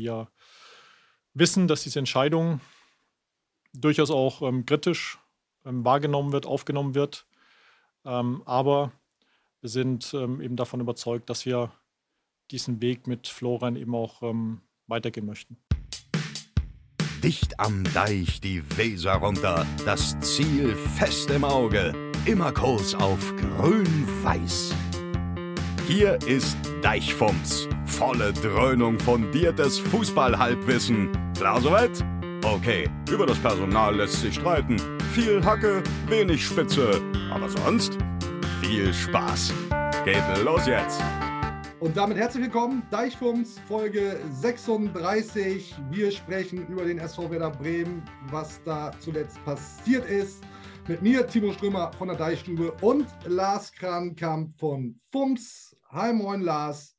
wir wissen, dass diese Entscheidung durchaus auch ähm, kritisch ähm, wahrgenommen wird, aufgenommen wird. Ähm, aber wir sind ähm, eben davon überzeugt, dass wir diesen Weg mit Florian eben auch ähm, weitergehen möchten. Dicht am Deich die Weser runter, das Ziel fest im Auge, immer Kurs auf grün-weiß. Hier ist Deichfumms, volle Dröhnung fundiertes Fußballhalbwissen. Klar soweit? Okay, über das Personal lässt sich streiten. Viel Hacke, wenig Spitze, aber sonst viel Spaß. Geht los jetzt! Und damit herzlich willkommen, Deichfums, Folge 36. Wir sprechen über den SV Werder Bremen, was da zuletzt passiert ist. Mit mir, Timo Strömer von der Deichstube und Lars Krankamp von FUMS. Hi, moin, Lars.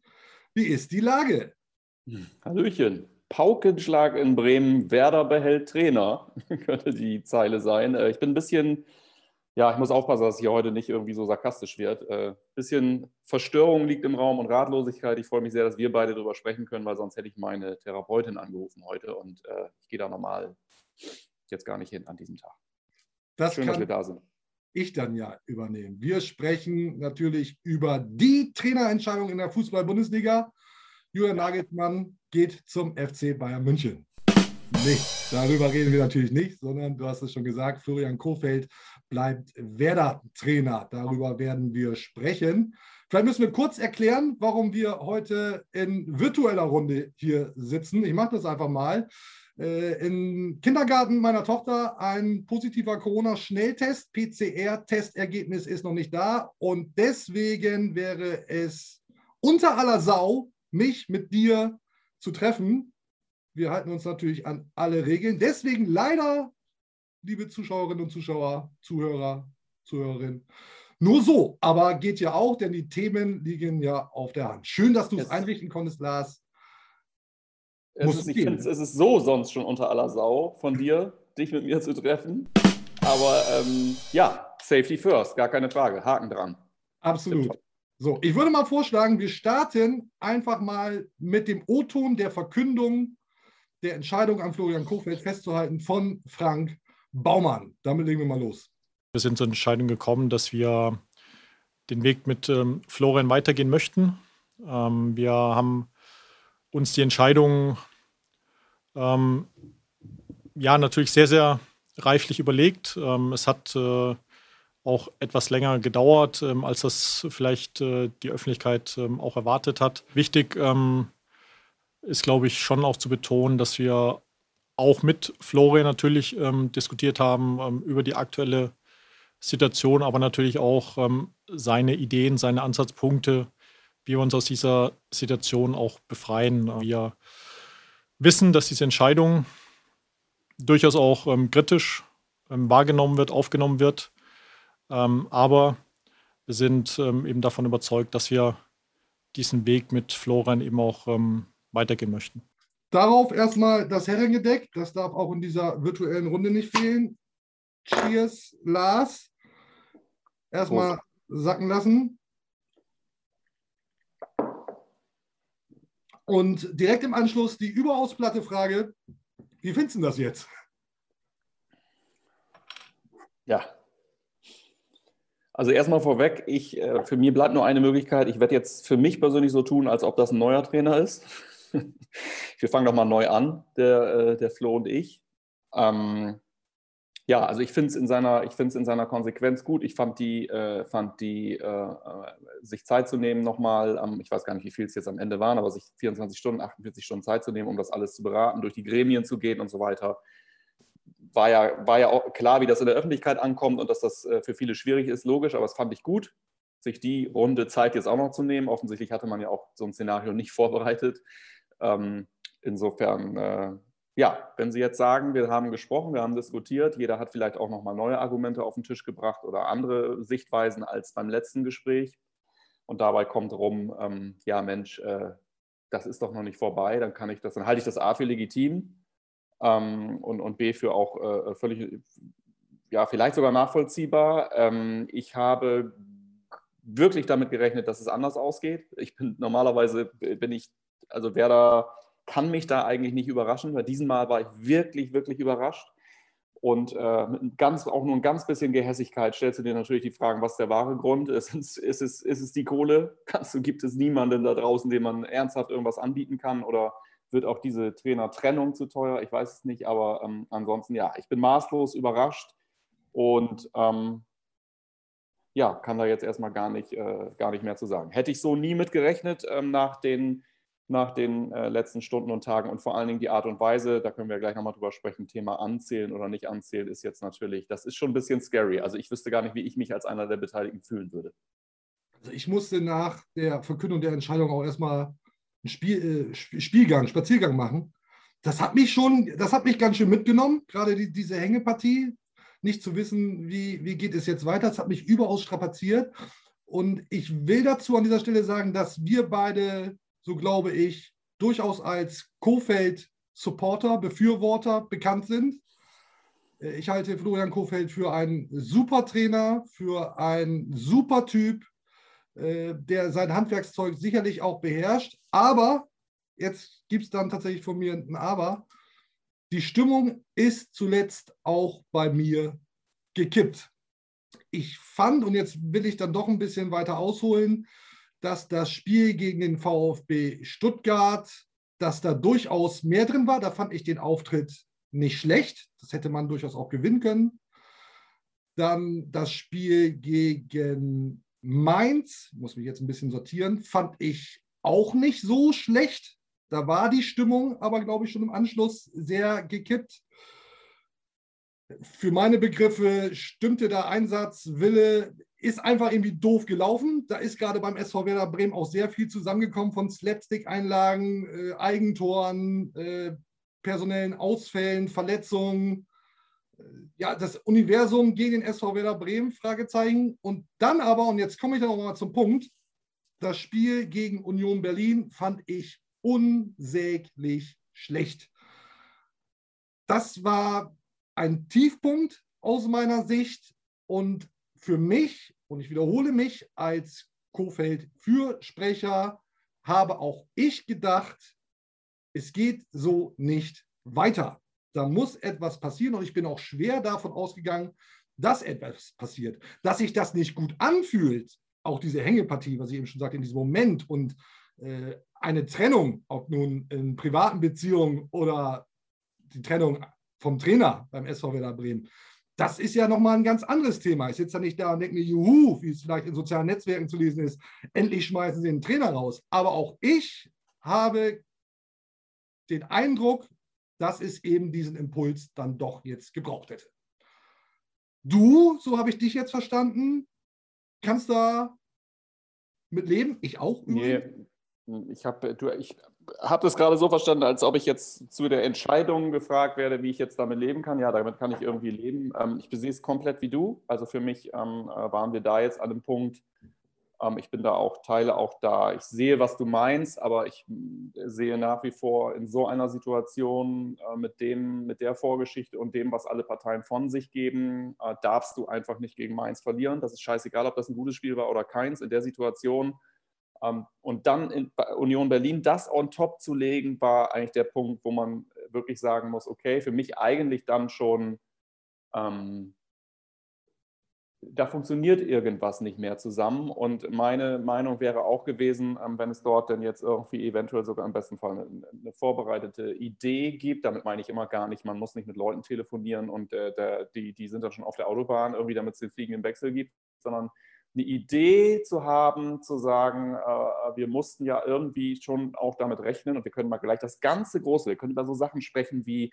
Wie ist die Lage? Hallöchen. Paukenschlag in Bremen, Werder behält Trainer, könnte die Zeile sein. Äh, ich bin ein bisschen ja, ich muss aufpassen, dass es hier heute nicht irgendwie so sarkastisch wird. Ein äh, bisschen Verstörung liegt im Raum und Ratlosigkeit. Ich freue mich sehr, dass wir beide darüber sprechen können, weil sonst hätte ich meine Therapeutin angerufen heute und äh, ich gehe da normal jetzt gar nicht hin an diesem Tag. Das Schön, dass wir da sind. Ich dann ja übernehmen. Wir sprechen natürlich über die Trainerentscheidung in der Fußball-Bundesliga. Julian Nagelsmann geht zum FC Bayern München. Nee, darüber reden wir natürlich nicht, sondern du hast es schon gesagt, Florian Kofeld bleibt Werder-Trainer. Darüber werden wir sprechen. Vielleicht müssen wir kurz erklären, warum wir heute in virtueller Runde hier sitzen. Ich mache das einfach mal. Äh, Im Kindergarten meiner Tochter ein positiver Corona-Schnelltest. PCR-Testergebnis ist noch nicht da. Und deswegen wäre es unter aller Sau, mich mit dir zu treffen. Wir halten uns natürlich an alle Regeln. Deswegen leider liebe Zuschauerinnen und Zuschauer, Zuhörer, Zuhörerinnen. Nur so, aber geht ja auch, denn die Themen liegen ja auf der Hand. Schön, dass du es einrichten konntest, Lars. Es ist, ich finde, es ist so sonst schon unter aller Sau von dir, dich mit mir zu treffen. Aber ähm, ja, Safety first, gar keine Frage. Haken dran. Absolut. So, ich würde mal vorschlagen, wir starten einfach mal mit dem O-Ton der Verkündung der Entscheidung an Florian Kofeld festzuhalten von Frank Baumann. Damit legen wir mal los. Wir sind zur Entscheidung gekommen, dass wir den Weg mit ähm, Florian weitergehen möchten. Ähm, wir haben uns die Entscheidung ähm, ja natürlich sehr, sehr reiflich überlegt. Ähm, es hat äh, auch etwas länger gedauert, ähm, als das vielleicht äh, die Öffentlichkeit ähm, auch erwartet hat. Wichtig ist, glaube ich, schon auch zu betonen, dass wir auch mit Florian natürlich ähm, diskutiert haben ähm, über die aktuelle Situation, aber natürlich auch ähm, seine Ideen, seine Ansatzpunkte, wie wir uns aus dieser Situation auch befreien. Wir wissen, dass diese Entscheidung durchaus auch ähm, kritisch ähm, wahrgenommen wird, aufgenommen wird. Ähm, aber wir sind eben davon überzeugt, dass wir diesen Weg mit Florian eben auch weitergehen möchten. Darauf erstmal das Herrengedeck. Das darf auch in dieser virtuellen Runde nicht fehlen. Cheers, Lars. Erstmal sacken lassen. Und direkt im Anschluss die überaus platte Frage: Wie findest du das jetzt? Ja. Also erstmal vorweg, ich, äh, für mich bleibt nur eine Möglichkeit. Ich werde jetzt für mich persönlich so tun, als ob das ein neuer Trainer ist. Wir fangen doch mal neu an, der, äh, der Flo und ich. Ähm, ja, also ich finde es in seiner, in seiner Konsequenz gut. Ich fand die, äh, fand die äh, äh sich Zeit zu nehmen nochmal, ähm, ich weiß gar nicht, wie viel es jetzt am Ende waren, aber sich 24 Stunden, 48 Stunden Zeit zu nehmen, um das alles zu beraten, durch die Gremien zu gehen und so weiter. War ja, war ja auch klar, wie das in der Öffentlichkeit ankommt und dass das äh, für viele schwierig ist, logisch, aber das fand ich gut, sich die runde Zeit jetzt auch noch zu nehmen. Offensichtlich hatte man ja auch so ein Szenario nicht vorbereitet. Ähm, insofern, äh, ja, wenn Sie jetzt sagen, wir haben gesprochen, wir haben diskutiert, jeder hat vielleicht auch nochmal neue Argumente auf den Tisch gebracht oder andere Sichtweisen als beim letzten Gespräch. Und dabei kommt rum, ähm, ja Mensch, äh, das ist doch noch nicht vorbei, dann kann ich das, dann halte ich das A für legitim ähm, und, und B für auch äh, völlig, ja, vielleicht sogar nachvollziehbar. Ähm, ich habe wirklich damit gerechnet, dass es anders ausgeht. Ich bin normalerweise bin ich also Werder kann mich da eigentlich nicht überraschen, weil diesen Mal war ich wirklich, wirklich überrascht. Und äh, mit ganz, auch nur ein ganz bisschen Gehässigkeit stellst du dir natürlich die Fragen, was ist der wahre Grund? Ist es, ist es, ist es die Kohle? Kannst gibt es niemanden da draußen, dem man ernsthaft irgendwas anbieten kann? Oder wird auch diese Trainertrennung zu teuer? Ich weiß es nicht, aber ähm, ansonsten ja, ich bin maßlos überrascht und ähm, ja, kann da jetzt erstmal gar nicht, äh, gar nicht mehr zu sagen. Hätte ich so nie mitgerechnet ähm, nach den nach den äh, letzten Stunden und Tagen und vor allen Dingen die Art und Weise, da können wir gleich nochmal drüber sprechen, Thema anzählen oder nicht anzählen, ist jetzt natürlich, das ist schon ein bisschen scary. Also ich wüsste gar nicht, wie ich mich als einer der Beteiligten fühlen würde. Also ich musste nach der Verkündung der Entscheidung auch erstmal einen Spiel, äh, Spielgang, Spaziergang machen. Das hat mich schon, das hat mich ganz schön mitgenommen, gerade die, diese Hängepartie, nicht zu wissen, wie, wie geht es jetzt weiter. Das hat mich überaus strapaziert. Und ich will dazu an dieser Stelle sagen, dass wir beide so glaube ich, durchaus als Kofeld-Supporter, Befürworter bekannt sind. Äh, ich halte Florian Kofeld für einen super Trainer, für einen super Typ, äh, der sein Handwerkszeug sicherlich auch beherrscht. Aber, jetzt gibt es dann tatsächlich von mir ein Aber, die Stimmung ist zuletzt auch bei mir gekippt. Ich fand, und jetzt will ich dann doch ein bisschen weiter ausholen, dass das Spiel gegen den VfB Stuttgart, dass da durchaus mehr drin war. Da fand ich den Auftritt nicht schlecht. Das hätte man durchaus auch gewinnen können. Dann das Spiel gegen Mainz, muss mich jetzt ein bisschen sortieren, fand ich auch nicht so schlecht. Da war die Stimmung aber, glaube ich, schon im Anschluss sehr gekippt. Für meine Begriffe stimmte der Einsatzwille ist einfach irgendwie doof gelaufen. Da ist gerade beim SV Werder Bremen auch sehr viel zusammengekommen von Slapstick-Einlagen, äh, Eigentoren, äh, personellen Ausfällen, Verletzungen. Äh, ja, das Universum gegen den SV Werder Bremen, Fragezeichen. Und dann aber, und jetzt komme ich dann auch mal zum Punkt, das Spiel gegen Union Berlin fand ich unsäglich schlecht. Das war ein Tiefpunkt aus meiner Sicht und für mich, und ich wiederhole mich als Kofeld-Fürsprecher, habe auch ich gedacht, es geht so nicht weiter. Da muss etwas passieren und ich bin auch schwer davon ausgegangen, dass etwas passiert. Dass sich das nicht gut anfühlt, auch diese Hängepartie, was ich eben schon sagte, in diesem Moment und äh, eine Trennung, ob nun in privaten Beziehungen oder die Trennung vom Trainer beim SV Werder Bremen, das ist ja nochmal ein ganz anderes Thema. Ich sitze da nicht da und denke mir, juhu, wie es vielleicht in sozialen Netzwerken zu lesen ist, endlich schmeißen sie den Trainer raus. Aber auch ich habe den Eindruck, dass es eben diesen Impuls dann doch jetzt gebraucht hätte. Du, so habe ich dich jetzt verstanden, kannst da mit leben. Ich auch. Nee, ich habe ich hab das gerade so verstanden, als ob ich jetzt zu der Entscheidung gefragt werde, wie ich jetzt damit leben kann. Ja, damit kann ich irgendwie leben. Ähm, ich sehe es komplett wie du. Also für mich ähm, äh, waren wir da jetzt an einem Punkt, ähm, ich bin da auch, teile auch da. Ich sehe, was du meinst, aber ich äh, sehe nach wie vor in so einer Situation äh, mit, dem, mit der Vorgeschichte und dem, was alle Parteien von sich geben, äh, darfst du einfach nicht gegen Mainz verlieren. Das ist scheißegal, ob das ein gutes Spiel war oder keins. In der Situation und dann in Union Berlin das on top zu legen, war eigentlich der Punkt, wo man wirklich sagen muss, okay, für mich eigentlich dann schon, ähm, da funktioniert irgendwas nicht mehr zusammen. Und meine Meinung wäre auch gewesen, ähm, wenn es dort denn jetzt irgendwie eventuell sogar im besten Fall eine, eine, vorbereitete Idee gibt, damit meine ich immer gar nicht, man muss nicht mit Leuten telefonieren und äh, der, die, die sind dann schon auf der Autobahn, irgendwie damit es den fliegenden Wechsel gibt, sondern eine Idee zu haben, zu sagen, äh, wir mussten ja irgendwie schon auch damit rechnen und wir können mal gleich das ganze Große, wir können über so Sachen sprechen wie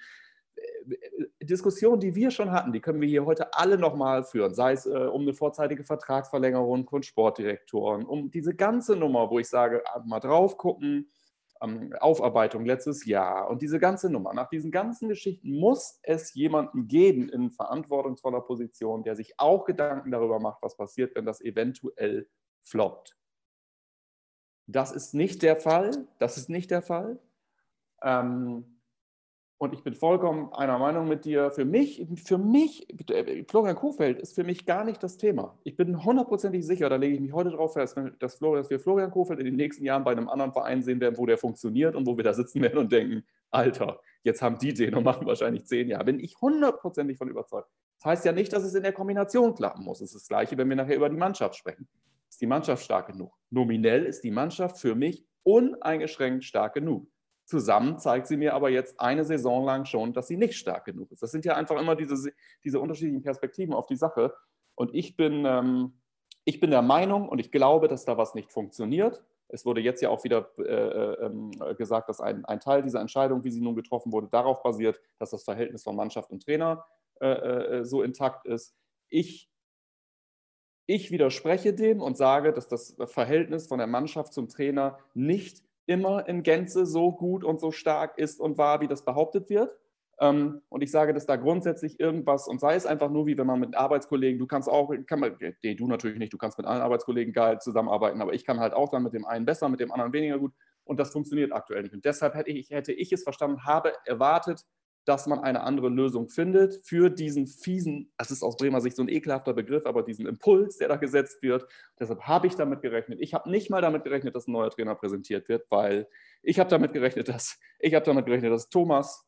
äh, Diskussionen, die wir schon hatten, die können wir hier heute alle nochmal führen, sei es äh, um eine vorzeitige Vertragsverlängerung von Sportdirektoren, um diese ganze Nummer, wo ich sage, mal drauf gucken, Aufarbeitung letztes Jahr und diese ganze Nummer. Nach diesen ganzen Geschichten muss es jemanden geben in verantwortungsvoller Position, der sich auch Gedanken darüber macht, was passiert, wenn das eventuell floppt. Das ist nicht der Fall. Das ist nicht der Fall. Ähm, Und ich bin vollkommen einer Meinung mit dir. Für mich, für mich, Florian Kofeld ist für mich gar nicht das Thema. Ich bin hundertprozentig sicher, da lege ich mich heute drauf fest, dass, Florian, dass wir Florian Kofeld in den nächsten Jahren bei einem anderen Verein sehen werden, wo der funktioniert und wo wir da sitzen werden und denken, Alter, jetzt haben die den und machen wahrscheinlich zehn Jahre. Bin ich hundertprozentig von überzeugt. Das heißt ja nicht, dass es in der Kombination klappen muss. Es ist das Gleiche, wenn wir nachher über die Mannschaft sprechen. Ist die Mannschaft stark genug? Nominell ist die Mannschaft für mich uneingeschränkt stark genug. Zusammen zeigt sie mir aber jetzt eine Saison lang schon, dass sie nicht stark genug ist. Das sind ja einfach immer diese, diese unterschiedlichen Perspektiven auf die Sache. Und ich bin, ähm, ich bin der Meinung und ich glaube, dass da was nicht funktioniert. Es wurde jetzt ja auch wieder äh, äh, ähm, gesagt, dass ein, ein, Teil dieser Entscheidung, wie sie nun getroffen wurde, darauf basiert, dass das Verhältnis von Mannschaft und Trainer äh, äh so intakt ist. Ich, ich widerspreche dem und sage, dass das Verhältnis von der Mannschaft zum Trainer nicht immer in Gänze so gut und so stark ist und war, wie das behauptet wird. Ähm, und ich sage, dass da grundsätzlich irgendwas, und sei es einfach nur wie wenn man mit Arbeitskollegen, du kannst auch, kann man, nee, du natürlich nicht, du kannst mit allen Arbeitskollegen geil zusammenarbeiten, aber ich kann halt auch dann mit dem einen besser, mit dem anderen weniger gut. Und das funktioniert aktuell nicht. Und deshalb hätte ich, hätte ich es verstanden, habe erwartet, dass man eine andere Lösung findet für diesen fiesen, das ist aus Bremer Sicht so ein ekelhafter Begriff, aber diesen Impuls, der da gesetzt wird. Deshalb habe ich damit gerechnet. Ich habe nicht mal damit gerechnet, dass ein neuer Trainer präsentiert wird, weil ich habe damit gerechnet, dass ich habe damit gerechnet, dass Thomas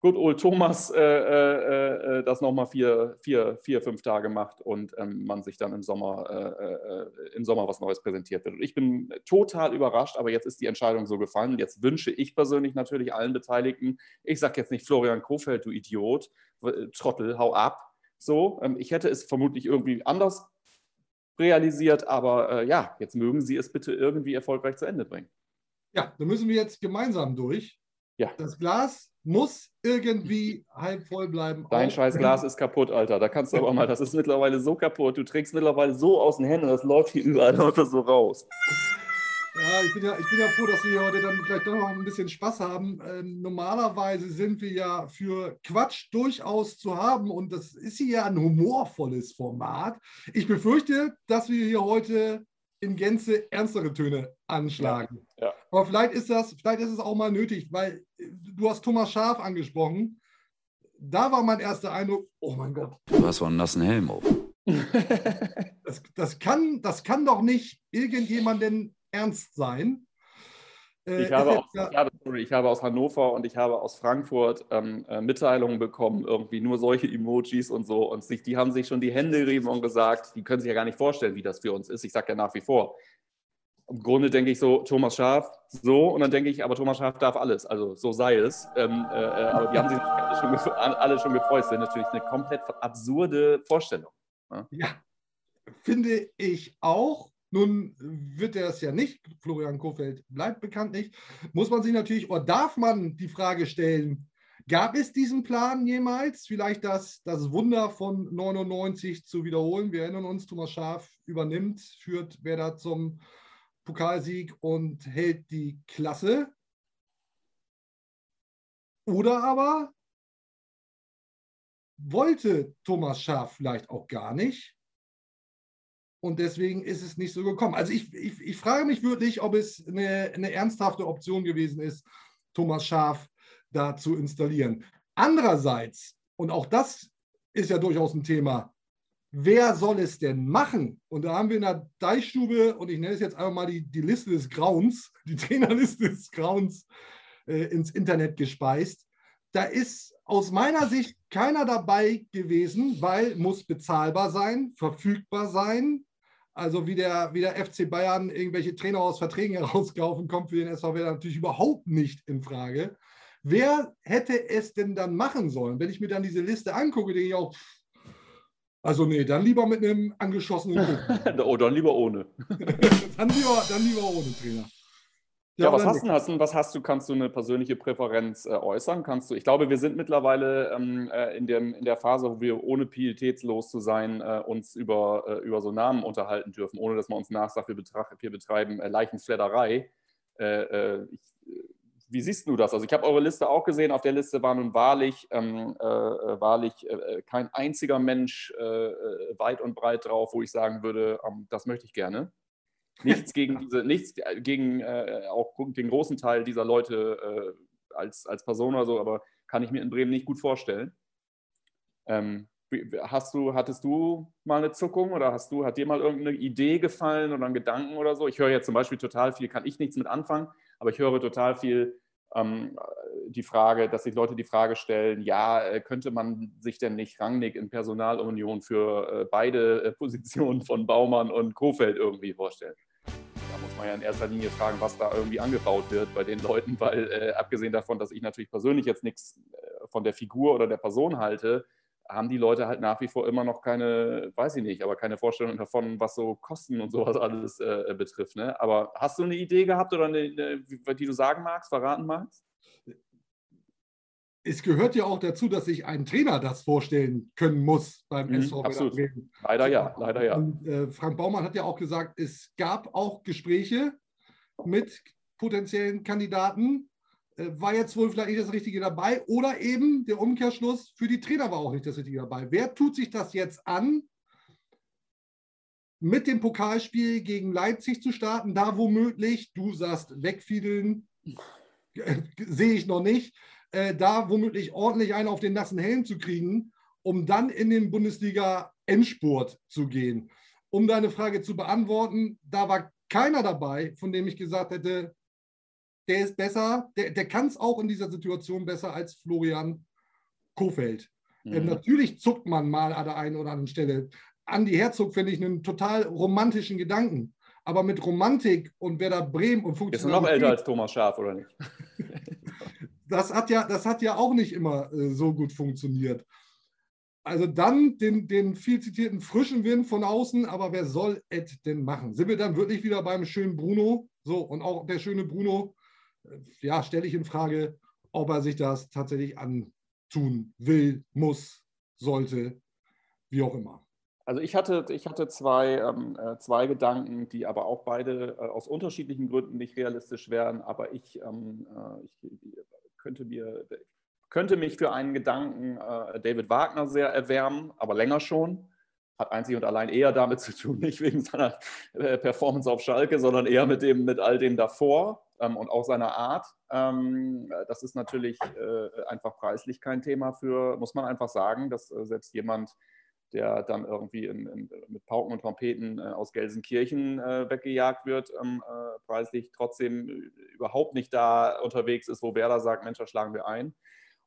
Good Old Thomas äh, äh, äh das nochmal vier, vier, vier, fünf Tage macht und ähm, man sich dann im Sommer, äh, äh, im Sommer was Neues präsentiert wird. Und ich bin total überrascht, aber jetzt ist die Entscheidung so gefallen. Jetzt wünsche ich persönlich natürlich allen Beteiligten, ich sage jetzt nicht Florian Kofeld, du Idiot, Trottel, hau ab. So, ähm, ich hätte es vermutlich irgendwie anders realisiert, aber äh, ja, jetzt mögen Sie es bitte irgendwie erfolgreich zu Ende bringen. Ja, da müssen wir jetzt gemeinsam durch. Ja. Das Glas muss irgendwie halb voll bleiben. Dein scheiß Glas ist kaputt, Alter. Da kannst du aber mal, das ist mittlerweile so kaputt. Du trägst mittlerweile so aus den Händen, das läuft hier überall läuft so raus. Ja ich, bin ja, ich bin ja froh, dass wir heute dann vielleicht doch noch ein bisschen Spaß haben. Äh, normalerweise sind wir ja für Quatsch durchaus zu haben und das ist hier ja ein humorvolles Format. Ich befürchte, dass wir hier heute in Gänze ernstere Töne anschlagen. Ja, ja. Aber vielleicht ist das, vielleicht ist es auch mal nötig, weil du hast Thomas Schaf angesprochen. Da war mein erster Eindruck, oh mein Gott. Du hast so einen nassen Helm auf. das, das, kann, das kann doch nicht irgendjemanden ernst sein. Äh, ich habe, aus, ich, habe, sorry, ich habe, aus, Hannover und ich habe aus Frankfurt ähm, äh, Mitteilungen bekommen, irgendwie nur solche Emojis und so. Und sich, die haben sich schon die Hände gerieben und gesagt, die können sich ja gar nicht vorstellen, wie das für uns ist. Ich sage ja nach wie vor. Im Grunde denke ich so, Thomas Schaf, so, und dann denke ich, aber Thomas Schaf darf alles, also so sei es. Ähm, äh, äh aber die haben sich alle schon, alle schon gefreut. Das wäre natürlich eine komplett absurde Vorstellung. Ne? Ja, finde ich auch. Nun wird er es ja nicht, Florian Kofeld bleibt bekannt nicht. Muss man sich natürlich, oder darf man die Frage stellen, gab es diesen Plan jemals, vielleicht das, das Wunder von 99 zu wiederholen? Wir erinnern uns, Thomas Schaaf übernimmt, führt Werder zum Pokalsieg und hält die Klasse. Oder aber wollte Thomas Schaaf vielleicht auch gar nicht und deswegen ist es nicht so gekommen. Also ich, ich, ich frage mich wirklich, ob es eine, eine ernsthafte Option gewesen ist, Thomas Schaf da zu installieren. Andererseits, und auch das ist ja durchaus ein Thema, wer soll es denn machen? Und da haben wir in der Deichstube, und ich nenne es jetzt einfach mal die, die Liste des Grauens, die Trainerliste des Grauens äh, ins Internet gespeist. Da ist aus meiner Sicht keiner dabei gewesen, weil muss bezahlbar sein, verfügbar sein, also wie der, wie der FC Bayern irgendwelche Trainer aus Verträgen herauskaufen, kommt für den SVW natürlich überhaupt nicht in Frage. Wer hätte es denn dann machen sollen? Wenn ich mir dann diese Liste angucke, denke ich auch, also nee, dann lieber mit einem angeschossenen oh, dann lieber ohne. dann, lieber, dann lieber ohne Trainer. Ja, ja was, hast du, hast, was hast du? Kannst du eine persönliche Präferenz äh, äußern? Kannst du? Ich glaube, wir sind mittlerweile ähm, äh, in, dem, in der Phase, wo wir ohne pietätslos zu sein äh, uns über, äh, über so Namen unterhalten dürfen, ohne dass man uns nachsagt, wir, betracht, wir betreiben äh, Leichenfledderei. Äh, ich, wie siehst du das? Also ich habe eure Liste auch gesehen. Auf der Liste war nun wahrlich, ähm, wahrlich kein einziger Mensch weit und breit drauf, wo ich sagen würde, ähm, das möchte ich gerne. Nichts gegen diese, nichts gegen äh, auch den großen Teil dieser Leute als, als Person oder so, aber kann ich mir in Bremen nicht gut vorstellen. Ähm, hast du, hattest du mal eine Zuckung oder hast du, hat dir mal irgendeine Idee gefallen oder ein Gedanken oder so? Ich höre jetzt zum Beispiel total viel, kann ich nichts mit anfangen, aber ich höre total viel ähm, die Frage, dass sich Leute die Frage stellen, ja, äh, könnte man sich denn nicht Rangnick in Personalunion für äh, beide äh, Positionen von Baumann und Kofeld irgendwie vorstellen? Da muss man ja in erster Linie fragen, was da irgendwie angebaut wird bei den Leuten, weil äh, abgesehen davon, dass ich natürlich persönlich jetzt nichts von der Figur oder der Person halte, haben die Leute halt nach wie vor immer noch keine, weiß ich nicht, aber keine Vorstellung davon, was so Kosten und sowas alles äh, betrifft. Ne? Aber hast du eine Idee gehabt oder eine, eine, die du sagen magst, verraten magst? Es gehört ja auch dazu, dass sich ein Trainer das vorstellen können muss beim mhm, SV absolut. Leider ja, leider ja. Und, äh, Frank Baumann hat ja auch gesagt, es gab auch Gespräche mit potenziellen Kandidaten, äh, war jetzt wohl vielleicht nicht das Richtige dabei oder eben der Umkehrschluss für die Trainer war auch nicht das Richtige dabei. Wer tut sich das jetzt an, mit dem Pokalspiel gegen Leipzig zu starten, da womöglich, du sagst, wegfiedeln, sehe ich noch nicht, äh, da womöglich ordentlich einen auf den nassen Helm zu kriegen, um dann in den Bundesliga-Endspurt zu gehen. Um deine Frage zu beantworten, da war keiner dabei, von dem ich gesagt hätte, der ist besser, der, der kann es auch in dieser Situation besser als Florian Kofeld. Mhm. Ähm, natürlich zuckt man mal an der einen oder anderen Stelle. Andi Herzog finde ich einen total romantischen Gedanken. Aber mit Romantik und Werder Bremen und Funktionalität... Ist noch älter als Thomas Schaf, oder nicht? das, hat ja, das hat ja auch nicht immer äh, so gut funktioniert. Also dann den, den viel zitierten frischen Wind von außen, aber wer soll es denn machen? Sind wir dann wirklich wieder beim schönen Bruno? So, und auch der schöne Bruno ja, stelle ich in Frage, ob er sich das tatsächlich antun will, muss, sollte, wie auch immer. Also ich hatte, ich hatte zwei, ähm, äh, zwei Gedanken, die aber auch beide äh, aus unterschiedlichen Gründen nicht realistisch wären. Aber ich, ähm, äh, ich könnte, mir, könnte mich für einen Gedanken äh, David Wagner sehr erwärmen, aber länger schon. Hat einzig und allein eher damit zu tun, nicht wegen seiner äh, Performance auf Schalke, sondern eher mit, dem, mit all dem davor ähm, und auch seiner Art. Ähm, das ist natürlich äh, einfach preislich kein Thema für, muss man einfach sagen, dass äh, selbst jemand, der dann irgendwie in, in, mit Pauken und Trompeten äh, aus Gelsenkirchen äh, weggejagt wird, ähm, äh, preislich trotzdem überhaupt nicht da unterwegs ist, wo Werder sagt, Mensch, da schlagen wir ein.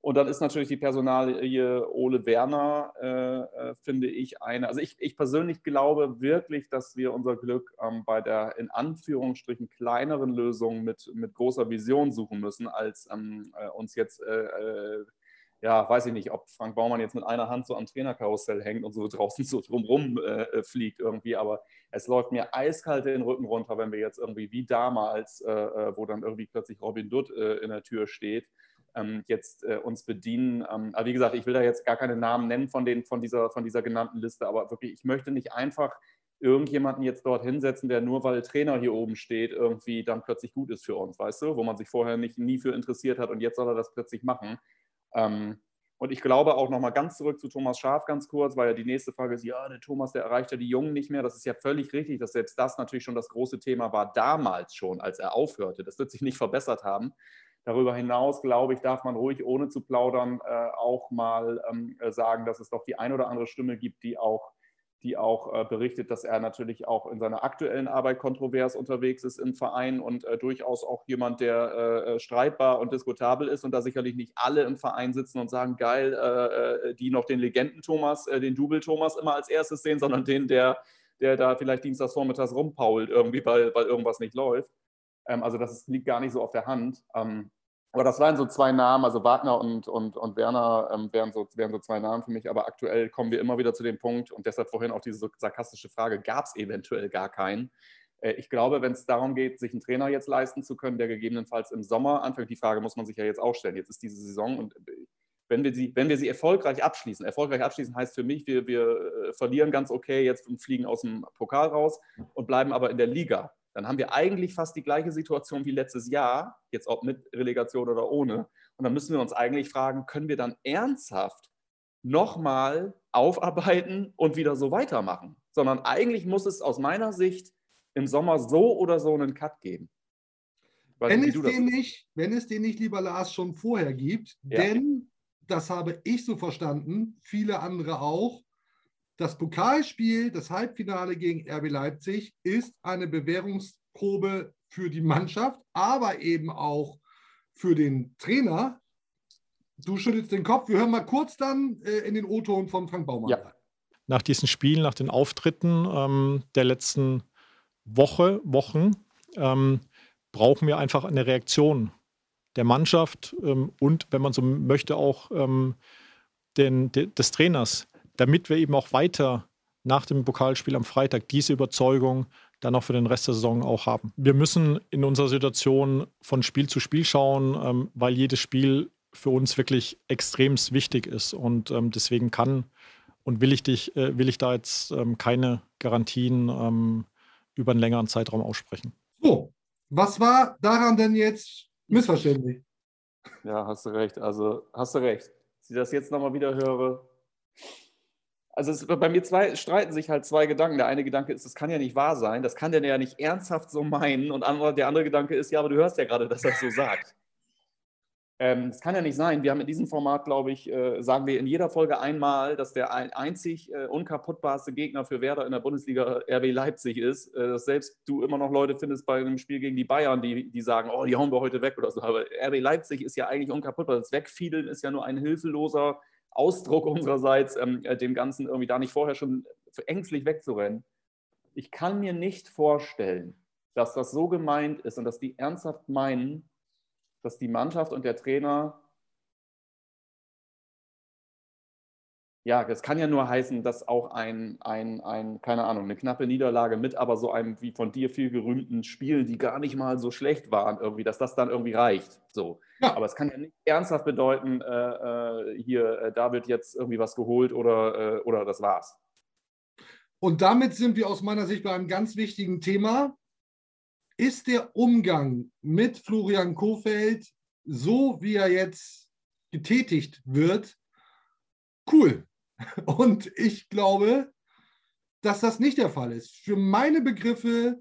Und dann ist natürlich die Personalie Ole Werner, äh, äh, finde ich, eine. Also ich, ich, persönlich glaube wirklich, dass wir unser Glück ähm, bei der in Anführungsstrichen kleineren Lösung mit, mit großer Vision suchen müssen, als ähm, äh, uns jetzt, äh, äh, ja, weiß ich nicht, ob Frank Baumann jetzt mit einer Hand so am Trainerkarussell hängt und so draußen so drumrum äh, fliegt irgendwie. Aber es läuft mir eiskalt den Rücken runter, wenn wir jetzt irgendwie wie damals, wo dann irgendwie plötzlich Robin Dutt in der Tür steht ähm, jetzt äh, uns bedienen. Ähm, aber wie gesagt, ich will da jetzt gar keine Namen nennen von, den, von, dieser, von dieser genannten Liste, aber wirklich, ich möchte nicht einfach irgendjemanden jetzt dort hinsetzen, der nur weil Trainer hier oben steht, irgendwie dann plötzlich gut ist für uns, weißt du, wo man sich vorher nicht, nie für interessiert hat und jetzt soll er das plötzlich machen. Ähm, und ich glaube auch nochmal ganz zurück zu Thomas Schaf ganz kurz, weil ja die nächste Frage ist, ja, der Thomas, der erreicht ja die Jungen nicht mehr. Das ist ja völlig richtig, dass selbst das natürlich schon das große Thema war, damals schon, als er aufhörte. Das wird sich nicht verbessert haben. Darüber hinaus, glaube ich, darf man ruhig, ohne zu plaudern, äh, auch mal ähm, äh, sagen, dass es doch die ein oder andere Stimme gibt, die auch, die auch äh, berichtet, dass er natürlich auch in seiner aktuellen Arbeit kontrovers unterwegs ist im Verein und äh, durchaus auch jemand, der äh, äh, streitbar und diskutabel ist und da sicherlich nicht alle im Verein sitzen und sagen, geil, die noch den Legenden-Thomas, den Double-Thomas immer als erstes sehen, sondern den, der, der da vielleicht dienstags vormittags rumpault irgendwie, weil, weil irgendwas nicht läuft. Ähm, also das liegt gar nicht so auf der Hand. Ähm, aber das waren so zwei Namen, also Wagner und, und, und Werner ähm, wären, so, wären so zwei Namen für mich. Aber aktuell kommen wir immer wieder zu dem Punkt und deshalb vorhin auch diese sarkastische Frage, gab es eventuell gar keinen? Äh, ich glaube, wenn es darum geht, sich einen Trainer jetzt leisten zu können, der gegebenenfalls im Sommer anfängt, die Frage muss man sich ja jetzt auch stellen. Jetzt ist diese Saison und äh, wenn wir sie, wenn wir sie erfolgreich abschließen, erfolgreich abschließen heißt für mich, wir, wir äh, verlieren ganz okay jetzt und fliegen aus dem Pokal raus und bleiben aber in der Liga dann haben wir eigentlich fast die gleiche Situation wie letztes Jahr, jetzt ob mit Relegation oder ohne. Und dann müssen wir uns eigentlich fragen, können wir dann ernsthaft nochmal aufarbeiten und wieder so weitermachen? Sondern eigentlich muss es aus meiner Sicht im Sommer so oder so einen Cut geben. wenn, nicht, es den nicht, wenn es den nicht, lieber Lars, schon vorher gibt, ja. denn, das habe ich so verstanden, viele andere auch, das Pokalspiel, das Halbfinale gegen RB Leipzig, ist eine Bewährungsprobe für die Mannschaft, aber eben auch für den Trainer. Du schüttelst den Kopf. Wir hören mal kurz dann äh, in den O-Ton von Frank Baumann. Ja. Nach diesen Spielen, nach den Auftritten ähm, der letzten Woche, Wochen, ähm, brauchen wir einfach eine Reaktion der Mannschaft ähm, und, wenn man so möchte, auch ähm, den, de, des Trainers, damit wir eben auch weiter nach dem Pokalspiel am Freitag diese Überzeugung dann auch für den Rest der Saison auch haben. Wir müssen in unserer Situation von Spiel zu Spiel schauen, ähm, weil jedes Spiel für uns wirklich extrem wichtig ist und ähm, deswegen kann und will ich dich, äh, will ich da jetzt ähm, keine Garantien ähm, über einen längeren Zeitraum aussprechen. So, was war daran denn jetzt missverständlich? Ja, hast du recht. Also hast du recht. Als ich das jetzt nochmal wieder höre. Also es, bei mir zwei, streiten sich halt zwei Gedanken. Der eine Gedanke ist, das kann ja nicht wahr sein, das kann der ja nicht ernsthaft so meinen. Und der andere Gedanke ist, ja, aber du hörst ja gerade, dass er so sagt. Ähm, das kann ja nicht sein. Wir haben in diesem Format, glaube ich, äh, sagen wir in jeder Folge einmal, dass der ein, einzig äh, unkaputtbarste Gegner für Werder in der Bundesliga RB Leipzig ist. Äh, dass selbst du immer noch Leute findest bei einem Spiel gegen die Bayern, die, die sagen, oh, die hauen wir heute weg oder so. Aber RB Leipzig ist ja eigentlich unkaputtbar. Das Wegfiedeln ist ja nur ein hilfloser Ausdruck unsererseits, ähm, äh, dem Ganzen irgendwie da nicht vorher schon ängstlich wegzurennen. Ich kann mir nicht vorstellen, dass das so gemeint ist und dass die ernsthaft meinen, dass die Mannschaft und der Trainer, ja, das kann ja nur heißen, dass auch ein, ein, ein, keine Ahnung, eine knappe Niederlage mit aber so einem wie von dir viel gerühmten Spiel, die gar nicht mal so schlecht waren, irgendwie, dass das dann irgendwie reicht. So. Ja. Aber es kann ja nicht ernsthaft bedeuten, äh, äh hier, äh, da wird jetzt irgendwie was geholt oder, äh, oder das war's. Und damit sind wir aus meiner Sicht bei einem ganz wichtigen Thema, ist der Umgang mit Florian Kofeld, so wie er jetzt getätigt wird, cool. Und ich glaube, dass das nicht der Fall ist. Für meine Begriffe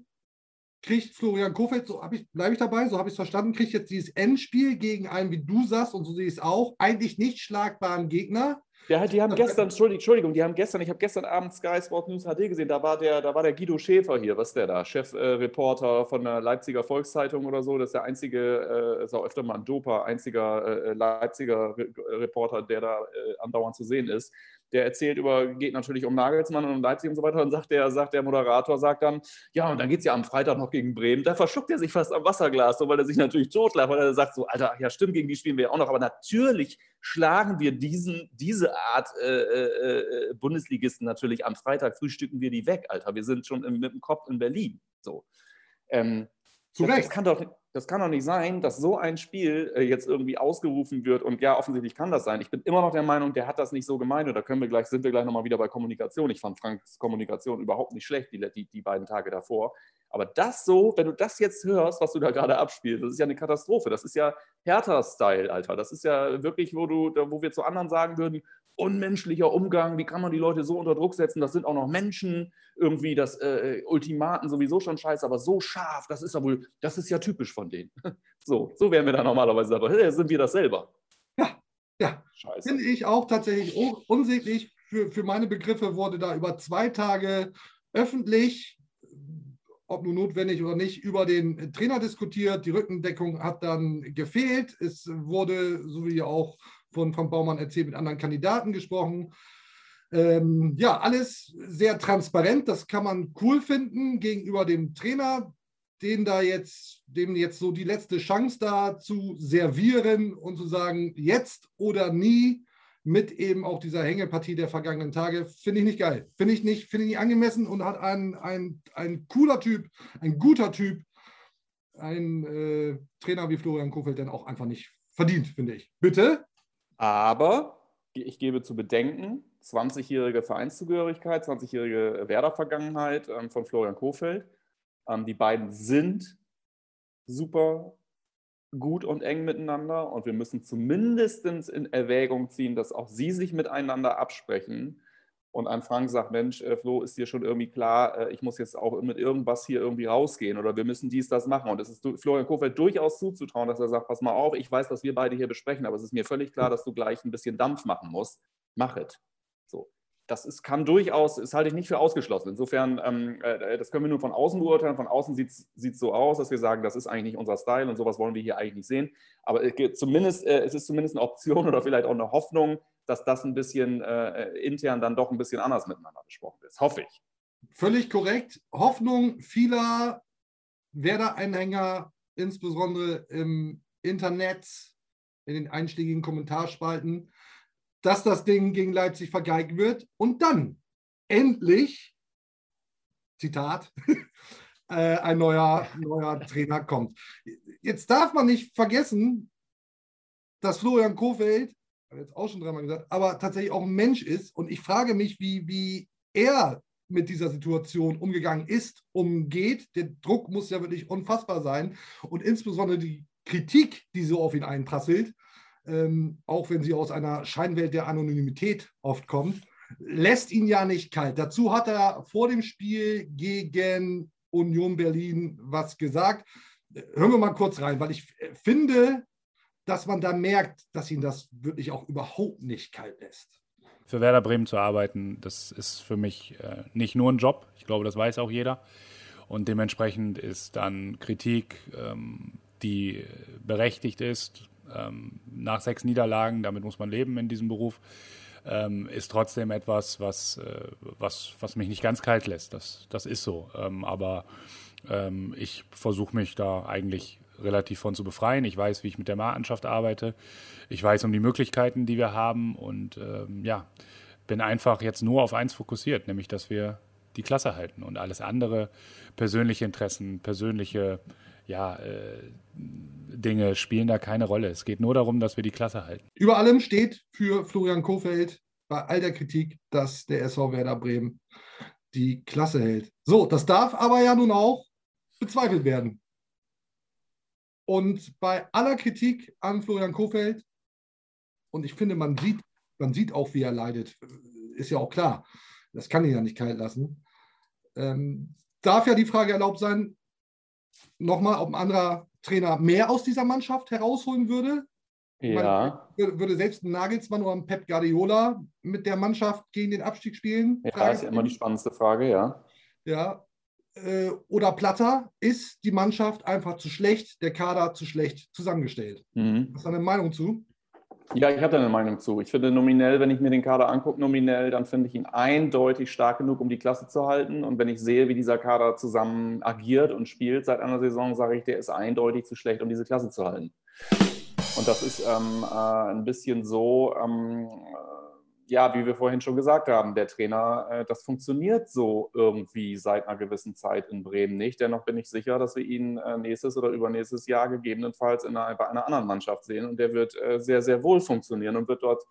kriegt Florian Kofeld, so bleibe ich dabei, so habe ich es verstanden, kriegt jetzt dieses Endspiel gegen einen, wie du sagst, und so sehe ich es auch, eigentlich nicht schlagbaren Gegner. Ja, die haben gestern, Entschuldigung, die haben gestern, ich habe gestern Abend Sky Sport News HD gesehen, da war der, da war der Guido Schäfer hier, was ist der da? Chefreporter äh, von der Leipziger Volkszeitung oder so. Das ist der einzige, äh, ist auch öfter mal ein Doper, einziger äh, Leipziger Re Reporter, der da äh, andauernd zu sehen ist der erzählt über, geht natürlich um Nagelsmann und um Leipzig und so weiter. Und sagt der, sagt der Moderator, sagt dann, ja, und dann geht es ja am Freitag noch gegen Bremen. Da verschluckt er sich fast am Wasserglas, so, weil er sich natürlich totlacht, weil er sagt so, Alter, ja stimmt, gegen die spielen wir ja auch noch. Aber natürlich schlagen wir diesen, diese Art äh, äh, äh, Bundesligisten natürlich am Freitag, frühstücken wir die weg, Alter. Wir sind schon im, mit dem Kopf in Berlin. So. Ähm, Zu das, das kann doch das kann doch nicht sein, dass so ein Spiel äh, jetzt irgendwie ausgerufen wird und ja, offensichtlich kann das sein. Ich bin immer noch der Meinung, der hat das nicht so gemeint und da können wir gleich, sind wir gleich nochmal wieder bei Kommunikation. Ich fand Franks Kommunikation überhaupt nicht schlecht, die, die, die beiden Tage davor. Aber das so, wenn du das jetzt hörst, was du da gerade abspielst, das ist ja eine Katastrophe. Das ist ja Hertha-Style, Alter. Das ist ja wirklich, wo, du, wo wir zu anderen sagen würden, unmenschlicher Umgang, wie kann man die Leute so unter Druck setzen? Das sind auch noch Menschen, irgendwie das äh, Ultimaten sowieso schon scheiße, aber so scharf, das ist ja wohl, das ist ja typisch von denen. So, so wären wir da normalerweise dabei. Sind wir das selber? Ja, ja. Scheiße. Finde ich auch tatsächlich unsäglich. Für, für meine Begriffe wurde da über zwei Tage öffentlich, ob nun notwendig oder nicht, über den Trainer diskutiert. Die Rückendeckung hat dann gefehlt. Es wurde, so wie auch von Frank Baumann erzählt, mit anderen Kandidaten gesprochen. Ähm, ja, alles sehr transparent. Das kann man cool finden gegenüber dem Trainer, den da jetzt, dem jetzt so die letzte Chance da zu servieren und zu sagen, jetzt oder nie mit eben auch dieser Hängepartie der vergangenen Tage, finde ich nicht geil. Finde ich nicht, finde ich nicht angemessen und hat ein, ein, ein cooler Typ, ein guter Typ, ein äh, Trainer wie Florian Kofeld dann auch einfach nicht verdient, finde ich. Bitte? Aber ich gebe zu bedenken, 20-jährige Vereinszugehörigkeit, 20-jährige Werder-Vergangenheit ähm, von Florian Kofeld. Ähm, die beiden sind super gut und eng miteinander und wir müssen zumindest in Erwägung ziehen, dass auch sie sich miteinander absprechen. Und ein Frank sagt, Mensch, äh, Flo, ist dir schon irgendwie klar, äh, ich muss jetzt auch mit irgendwas hier irgendwie rausgehen oder wir müssen dies, das machen. Und es ist Florian Kofeld durchaus zuzutrauen, dass er sagt, pass mal auf, ich weiß, was wir beide hier besprechen, aber es ist mir völlig klar, dass du gleich ein bisschen Dampf machen musst. Mach es. So. Das ist, kann durchaus, das halte ich nicht für ausgeschlossen. Insofern, ähm, äh, das können wir nur von außen beurteilen. Von außen sieht es so aus, dass wir sagen, das ist eigentlich nicht unser Style und sowas wollen wir hier eigentlich nicht sehen. Aber äh, zumindest, äh, es ist zumindest eine Option oder vielleicht auch eine Hoffnung, dass das ein bisschen äh, intern dann doch ein bisschen anders miteinander besprochen ist. Hoffe ich. Völlig korrekt. Hoffnung vieler Werder-Einhänger, insbesondere im Internet, in den einschlägigen Kommentarspalten, dass das Ding gegen Leipzig vergeigt wird und dann endlich, Zitat, äh, ein neuer, neuer Trainer kommt. Jetzt darf man nicht vergessen, dass Florian Kofeld habe jetzt auch schon dreimal gesagt, aber tatsächlich auch ein Mensch ist. Und ich frage mich, wie, wie er mit dieser Situation umgegangen ist, umgeht. Der Druck muss ja wirklich unfassbar sein. Und insbesondere die Kritik, die so auf ihn einprasselt, ähm, auch wenn sie aus einer Scheinwelt der Anonymität oft kommt, lässt ihn ja nicht kalt. Dazu hat er vor dem Spiel gegen Union Berlin was gesagt. Hören wir mal kurz rein, weil ich finde, dass man da merkt, dass ihn das wirklich auch überhaupt nicht kalt lässt. Für Werder Bremen zu arbeiten, das ist für mich äh, nicht nur ein Job. Ich glaube, das weiß auch jeder. Und dementsprechend ist dann Kritik, ähm, die berechtigt ist, ähm, nach sechs Niederlagen, damit muss man leben in diesem Beruf, ähm, ist trotzdem etwas, was, äh, was, was mich nicht ganz kalt lässt. Das, das ist so. Ähm, aber ähm, ich versuche mich da eigentlich relativ von zu befreien. Ich weiß, wie ich mit der Mannschaft arbeite. Ich weiß um die Möglichkeiten, die wir haben und ähm, ja, bin einfach jetzt nur auf eins fokussiert, nämlich dass wir die Klasse halten und alles andere, persönliche Interessen, persönliche ja, äh, Dinge spielen da keine Rolle. Es geht nur darum, dass wir die Klasse halten. Über allem steht für Florian Kofeld bei all der Kritik, dass der SV Werder Bremen die Klasse hält. So, das darf aber ja nun auch bezweifelt werden. Und bei aller Kritik an Florian Kofeld, und ich finde, man sieht, man sieht auch, wie er leidet, ist ja auch klar. Das kann ihn ja nicht kalt lassen. Ähm, darf ja die Frage erlaubt sein, nochmal, ob ein anderer Trainer mehr aus dieser Mannschaft herausholen würde. Ja. Meine, würde selbst ein Nagelsmann oder ein Pep Guardiola mit der Mannschaft gegen den Abstieg spielen? Ja, ist ja immer die spannendste Frage, ja. Ja, äh, oder Platter, ist die Mannschaft einfach zu schlecht, der Kader zu schlecht zusammengestellt. Mhm. Hast du eine Meinung zu? Ja, ich habe da eine Meinung zu. Ich finde nominell, wenn ich mir den Kader angucke, nominell, dann finde ich ihn eindeutig stark genug, um die Klasse zu halten. Und wenn ich sehe, wie dieser Kader zusammen agiert und spielt seit einer Saison, sage ich, der ist eindeutig zu schlecht, um diese Klasse zu halten. Und das ist ähm, äh, ein bisschen so, ähm, ja, wie wir vorhin schon gesagt haben, der Trainer, äh, das funktioniert so irgendwie seit einer gewissen Zeit in Bremen nicht. Dennoch bin ich sicher, dass wir ihn äh, nächstes oder übernächstes Jahr gegebenenfalls in einer, bei einer anderen Mannschaft sehen. Und der wird äh, sehr, sehr wohl funktionieren und wird dort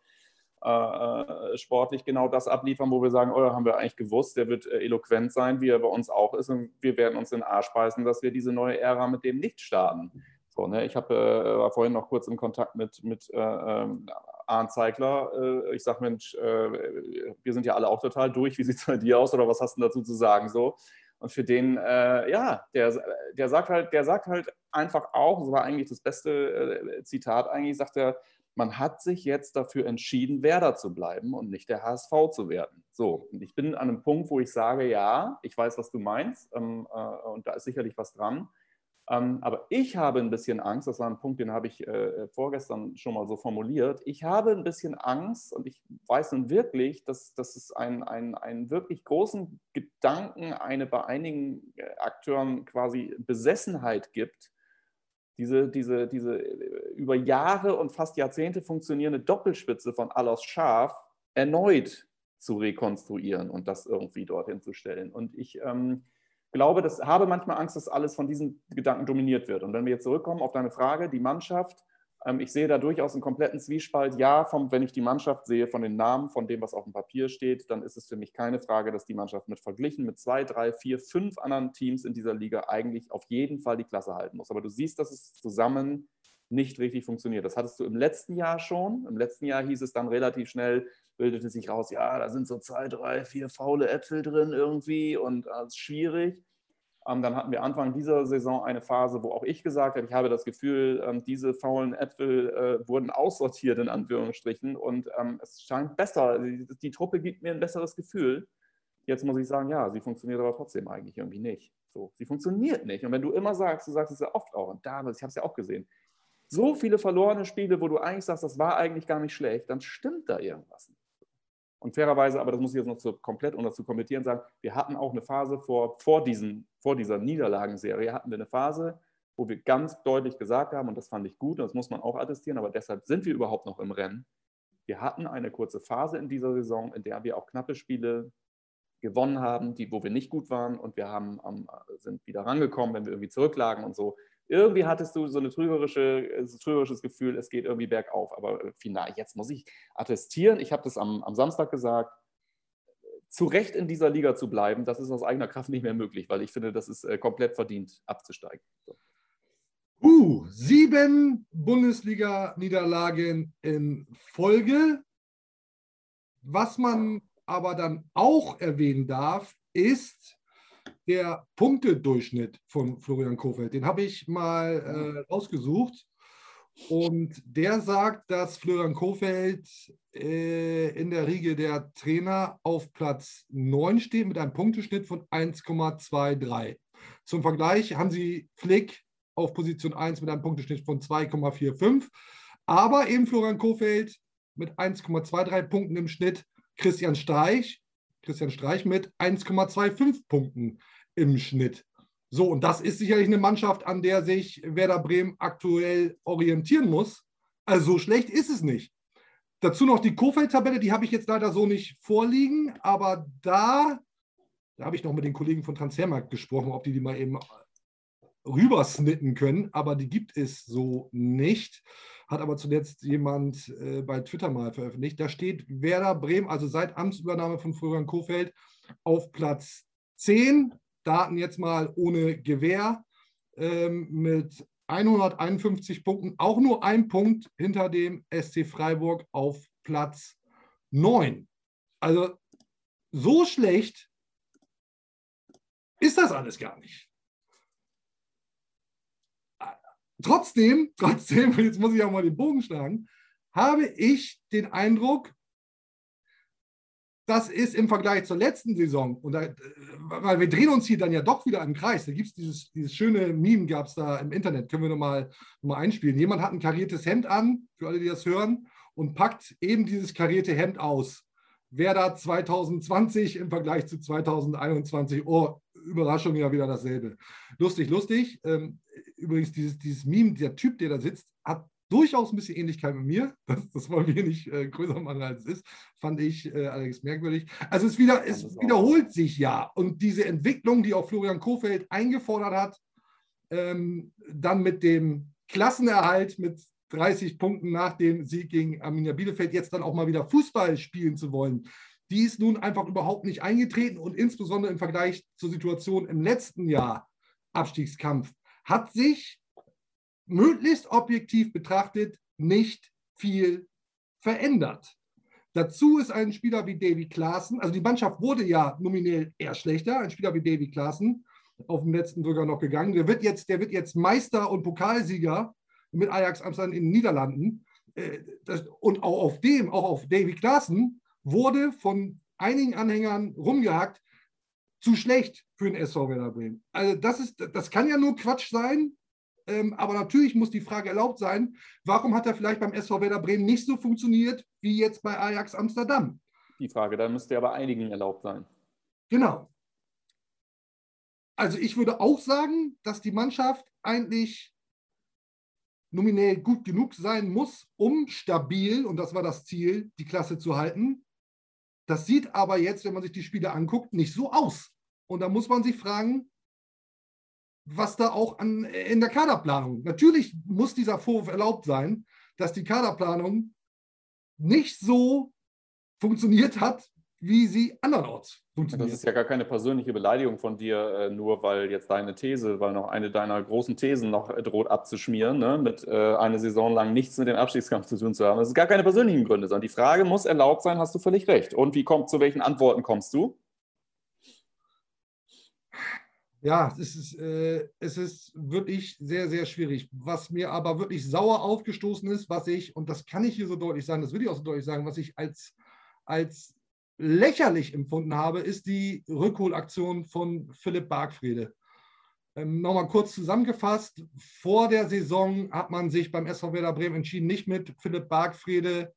sportlich genau das abliefern, wo wir sagen, oh, haben wir eigentlich gewusst, der wird eloquent sein, wie er bei uns auch ist. Und wir werden uns in den Arsch beißen, dass wir diese neue Ära mit dem nicht starten. So, ne? Ich habe äh, war vorhin noch kurz im Kontakt mit, mit äh, ähm, Arndt Zeigler. Äh, ich sage, Mensch, äh, wir sind ja alle auch total durch. Wie sieht es bei dir aus oder was hast du dazu zu sagen? So. Und für den, äh, ja, der, der, sagt halt, der sagt halt einfach auch, das war eigentlich das beste äh, Zitat, eigentlich sagt er, man hat sich jetzt dafür entschieden, Werder zu bleiben und nicht der HSV zu werden. So, und ich bin an einem Punkt, wo ich sage, ja, ich weiß, was du meinst ähm, äh, und da ist sicherlich was dran. Ähm, aber ich habe ein bisschen Angst, das war ein Punkt, den habe ich äh, vorgestern schon mal so formuliert. Ich habe ein bisschen Angst und ich weiß nun wirklich, dass, dass es einen, einen, wirklich großen Gedanken, eine bei einigen äh, Akteuren quasi Besessenheit gibt, diese, diese, diese äh, über Jahre und fast Jahrzehnte funktionierende Doppelspitze von Alos Schaf erneut zu rekonstruieren und das irgendwie dorthin zu stellen. Und ich. Ähm, glaube, das habe manchmal Angst, dass alles von diesen Gedanken dominiert wird. Und wenn wir jetzt zurückkommen auf deine Frage, die Mannschaft, ähm, ich sehe da durchaus einen kompletten Zwiespalt. Ja, vom, wenn ich die Mannschaft sehe, von den Namen, von dem, was auf dem Papier steht, dann ist es für mich keine Frage, dass die Mannschaft mit verglichen mit zwei, drei, vier, fünf anderen Teams in dieser Liga eigentlich auf jeden Fall die Klasse halten muss. Aber du siehst, dass es zusammen nicht richtig funktioniert. Das hattest du im letzten Jahr schon. Im letzten Jahr hieß es dann relativ schnell, bildete sich raus, ja, da sind so zwei, drei, vier faule Äpfel drin irgendwie und das ist schwierig. Ähm, dann hatten wir Anfang dieser Saison eine Phase, wo auch ich gesagt habe, ich habe das Gefühl, ähm, diese faulen Äpfel äh, wurden aussortiert in Anführungsstrichen und ähm, es scheint besser. Die, die, Truppe gibt mir ein besseres Gefühl. Jetzt muss ich sagen, ja, sie funktioniert aber trotzdem eigentlich irgendwie nicht. So, sie funktioniert nicht. Und wenn du immer sagst, du sagst es ja oft auch, und damals, ich habe es ja auch gesehen, so viele verlorene Spiele, wo du eigentlich sagst, das war eigentlich gar nicht schlecht, dann stimmt da irgendwas nicht. Und fairerweise, aber das muss ich jetzt noch zu, komplett und dazu kommentieren sagen, wir hatten auch eine Phase vor, vor, diesen, vor dieser Niederlagenserie, hatten wir eine Phase, wo wir ganz deutlich gesagt haben, und das fand ich gut, und das muss man auch attestieren, aber deshalb sind wir überhaupt noch im Rennen. Wir hatten eine kurze Phase in dieser Saison, in der wir auch knappe Spiele gewonnen haben, die, wo wir nicht gut waren und wir haben, sind wieder rangekommen, wenn wir irgendwie zurücklagen und so irgendwie hattest du so eine trügerische, ein trügerisches Gefühl, es geht irgendwie bergauf. Aber äh, final, jetzt muss ich attestieren, ich habe das am, am Samstag gesagt, zu Recht in dieser Liga zu bleiben, das ist aus eigener Kraft nicht mehr möglich, weil ich finde, das ist äh, komplett verdient, abzusteigen. So. Uh, sieben Bundesliga-Niederlagen in Folge. Was man aber dann auch erwähnen darf, ist, der Punktedurchschnitt von Florian Kofeld. Den habe ich mal äh, rausgesucht. Und der sagt, dass Florian Kofeld äh, in der Riege der Trainer auf Platz 9 steht mit einem Punkteschnitt von 1,23. Zum Vergleich haben sie Flick auf Position 1 mit einem Punkteschnitt von 2,45. Aber eben Florian Kofeld mit 1,23 Punkten im Schnitt. Christian Streich Christian Streich mit 1,25 Punkten im Schnitt. So, und das ist sicherlich eine Mannschaft, an der sich Werder Bremen aktuell orientieren muss. Also so schlecht ist es nicht. Dazu noch die Kofeld-Tabelle, die habe ich jetzt leider so nicht vorliegen, aber da, da habe ich noch mit den Kollegen von Transfermarkt gesprochen, ob die die mal eben rübersnitten können, aber die gibt es so nicht hat aber zuletzt jemand äh, bei Twitter mal veröffentlicht. Da steht Werder Bremen, also seit Amtsübernahme von Florian Kofeld, auf Platz 10. Daten jetzt mal ohne Gewähr ähm, mit 151 Punkten, auch nur ein Punkt hinter dem SC Freiburg auf Platz 9. Also so schlecht ist das alles gar nicht. Trotzdem, trotzdem, jetzt muss ich auch mal den Bogen schlagen, habe ich den Eindruck, das ist im Vergleich zur letzten Saison, und da, weil wir drehen uns hier dann ja doch wieder im Kreis, da gibt es dieses, dieses schöne Meme, gab es da im Internet, können wir nochmal noch mal einspielen. Jemand hat ein kariertes Hemd an, für alle, die das hören, und packt eben dieses karierte Hemd aus. Wer da 2020 im Vergleich zu 2021, oh, Überraschung ja wieder dasselbe. Lustig, lustig. Ähm, übrigens, dieses, dieses Meme, der Typ, der da sitzt, hat durchaus ein bisschen Ähnlichkeit mit mir. Das, das wollen wir nicht äh, größer machen, als es ist. Fand ich äh, allerdings merkwürdig. Also es, wieder, es wiederholt sich ja. Und diese Entwicklung, die auch Florian Kofeld eingefordert hat, ähm, dann mit dem Klassenerhalt mit 30 Punkten nach dem Sieg gegen Arminia Bielefeld jetzt dann auch mal wieder Fußball spielen zu wollen, die ist nun einfach überhaupt nicht eingetreten und insbesondere im Vergleich zur Situation im letzten Jahr Abstiegskampf hat sich möglichst objektiv betrachtet nicht viel verändert. Dazu ist ein Spieler wie Davy Klaassen, also die Mannschaft wurde ja nominell eher schlechter, ein Spieler wie Davy Klaassen auf dem letzten sogar noch gegangen. Der wird jetzt, der wird jetzt Meister und Pokalsieger mit Ajax Amsterdam in den Niederlanden. Äh, und auch auf dem, auch auf Davy Klaassen, wurde von einigen Anhängern rumgehackt, zu schlecht für den SV Werder Bremen. Also das, ist, das kann ja nur Quatsch sein, ähm, aber natürlich muss die Frage erlaubt sein, warum hat er vielleicht beim SV Werder Bremen nicht so funktioniert wie jetzt bei Ajax Amsterdam? Die Frage, da müsste aber einigen erlaubt sein. Genau. Also ich würde auch sagen, dass die Mannschaft eigentlich nominell gut genug sein muss, um stabil, und das war das Ziel, die Klasse zu halten. Das sieht aber jetzt, wenn man sich die Spiele anguckt, nicht so aus. Und da muss man sich fragen, was da auch an, in der Kaderplanung. Natürlich muss dieser Vorwurf erlaubt sein, dass die Kaderplanung nicht so funktioniert hat, wie sie andernorts funktioniert. Das ist ja gar keine persönliche Beleidigung von dir, äh, nur weil jetzt deine These, weil noch eine deiner großen Thesen noch äh, droht abzuschmieren, ne? mit äh, eine Saison lang nichts mit dem Abstiegskampf zu tun zu haben. Das ist gar keine persönlichen Gründe, sondern die Frage muss erlaubt sein, hast du völlig recht. Und wie kommt, zu welchen Antworten kommst du? Ja, es ist, äh, es ist wirklich sehr, sehr schwierig. Was mir aber wirklich sauer aufgestoßen ist, was ich, und das kann ich hier so deutlich sagen, das will ich auch so deutlich sagen, was ich als, als lächerlich empfunden habe, ist die Rückholaktion von Philipp Bargfrede. Ähm, Nochmal kurz zusammengefasst, vor der Saison hat man sich beim SV Werder Bremen entschieden, nicht mit Philipp Bargfrede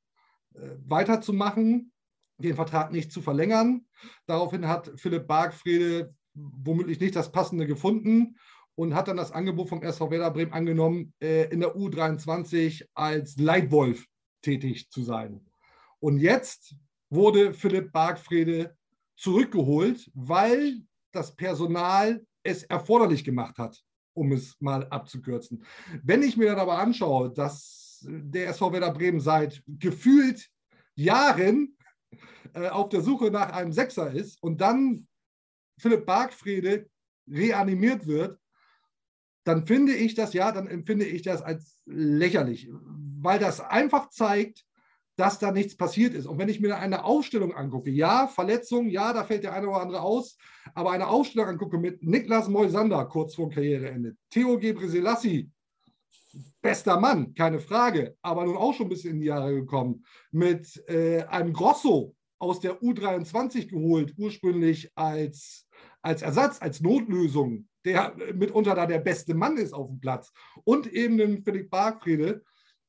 äh, weiterzumachen, den Vertrag nicht zu verlängern. Daraufhin hat Philipp Bargfrede womöglich nicht das Passende gefunden und hat dann das Angebot vom SV Werder Bremen angenommen, äh, in der U23 als Leitwolf tätig zu sein. Und jetzt wurde Philipp Bargfrede zurückgeholt, weil das Personal es erforderlich gemacht hat, um es mal abzukürzen. Wenn ich mir dann aber anschaue, dass der SV Werder Bremen seit gefühlt Jahren äh, auf der Suche nach einem Sechser ist und dann Philipp Bargfrede reanimiert wird, dann finde ich das, ja, dann empfinde ich das als lächerlich, weil das einfach zeigt, dass da nichts passiert ist. Und wenn ich mir eine Aufstellung angucke, ja, Verletzung, ja, da fällt der eine oder andere aus, aber eine Aufstellung angucke mit Niklas Moisander kurz vor Karriereende, Theo Gebre Selassie, bester Mann, keine Frage, aber nun auch schon ein bisschen in die Jahre gekommen, mit äh, einem Grosso aus der U23 geholt, ursprünglich als, als Ersatz, als Notlösung, der mitunter da der beste Mann ist auf dem Platz, und eben den Felix Bargfriede,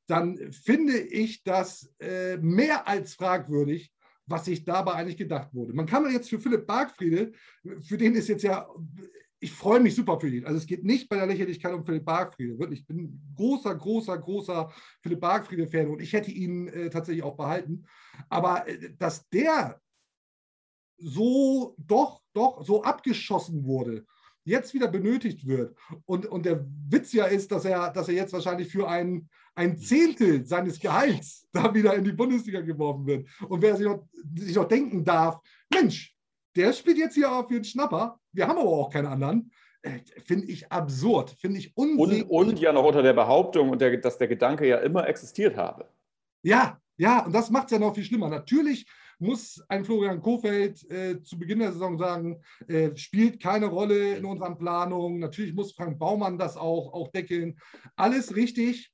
dann finde ich das äh, mehr als fragwürdig, was sich dabei eigentlich gedacht wurde. Man kann jetzt für Philipp Bargfriede, für den ist jetzt ja, ich freue mich super für ihn. Also es geht nicht bei der Lächerlichkeit um Philipp Bargfriede. Wirklich, ich bin großer, großer, großer Philipp Bargfriede-Fan und ich hätte ihn äh, tatsächlich auch behalten. Aber äh, dass der so doch, doch so abgeschossen wurde, jetzt wieder benötigt wird. Und, und der Witz ja ist, dass er, dass er jetzt wahrscheinlich für ein, ein Zehntel seines Gehalts da wieder in die Bundesliga geworfen wird. Und wer sich noch, sich noch denken darf, Mensch, der spielt jetzt hier für den Schnapper, wir haben aber auch keinen anderen. Äh, finde ich absurd, finde ich unsinnig. Und, und, ja noch unter der Behauptung, der, dass der Gedanke ja immer existiert habe. Ja, ja, und das macht es ja noch viel schlimmer. Natürlich muss ein Florian Kofeld äh, zu Beginn der Saison sagen, äh, spielt keine Rolle in unseren Planungen. Natürlich muss Frank Baumann das auch, auch deckeln. Alles richtig.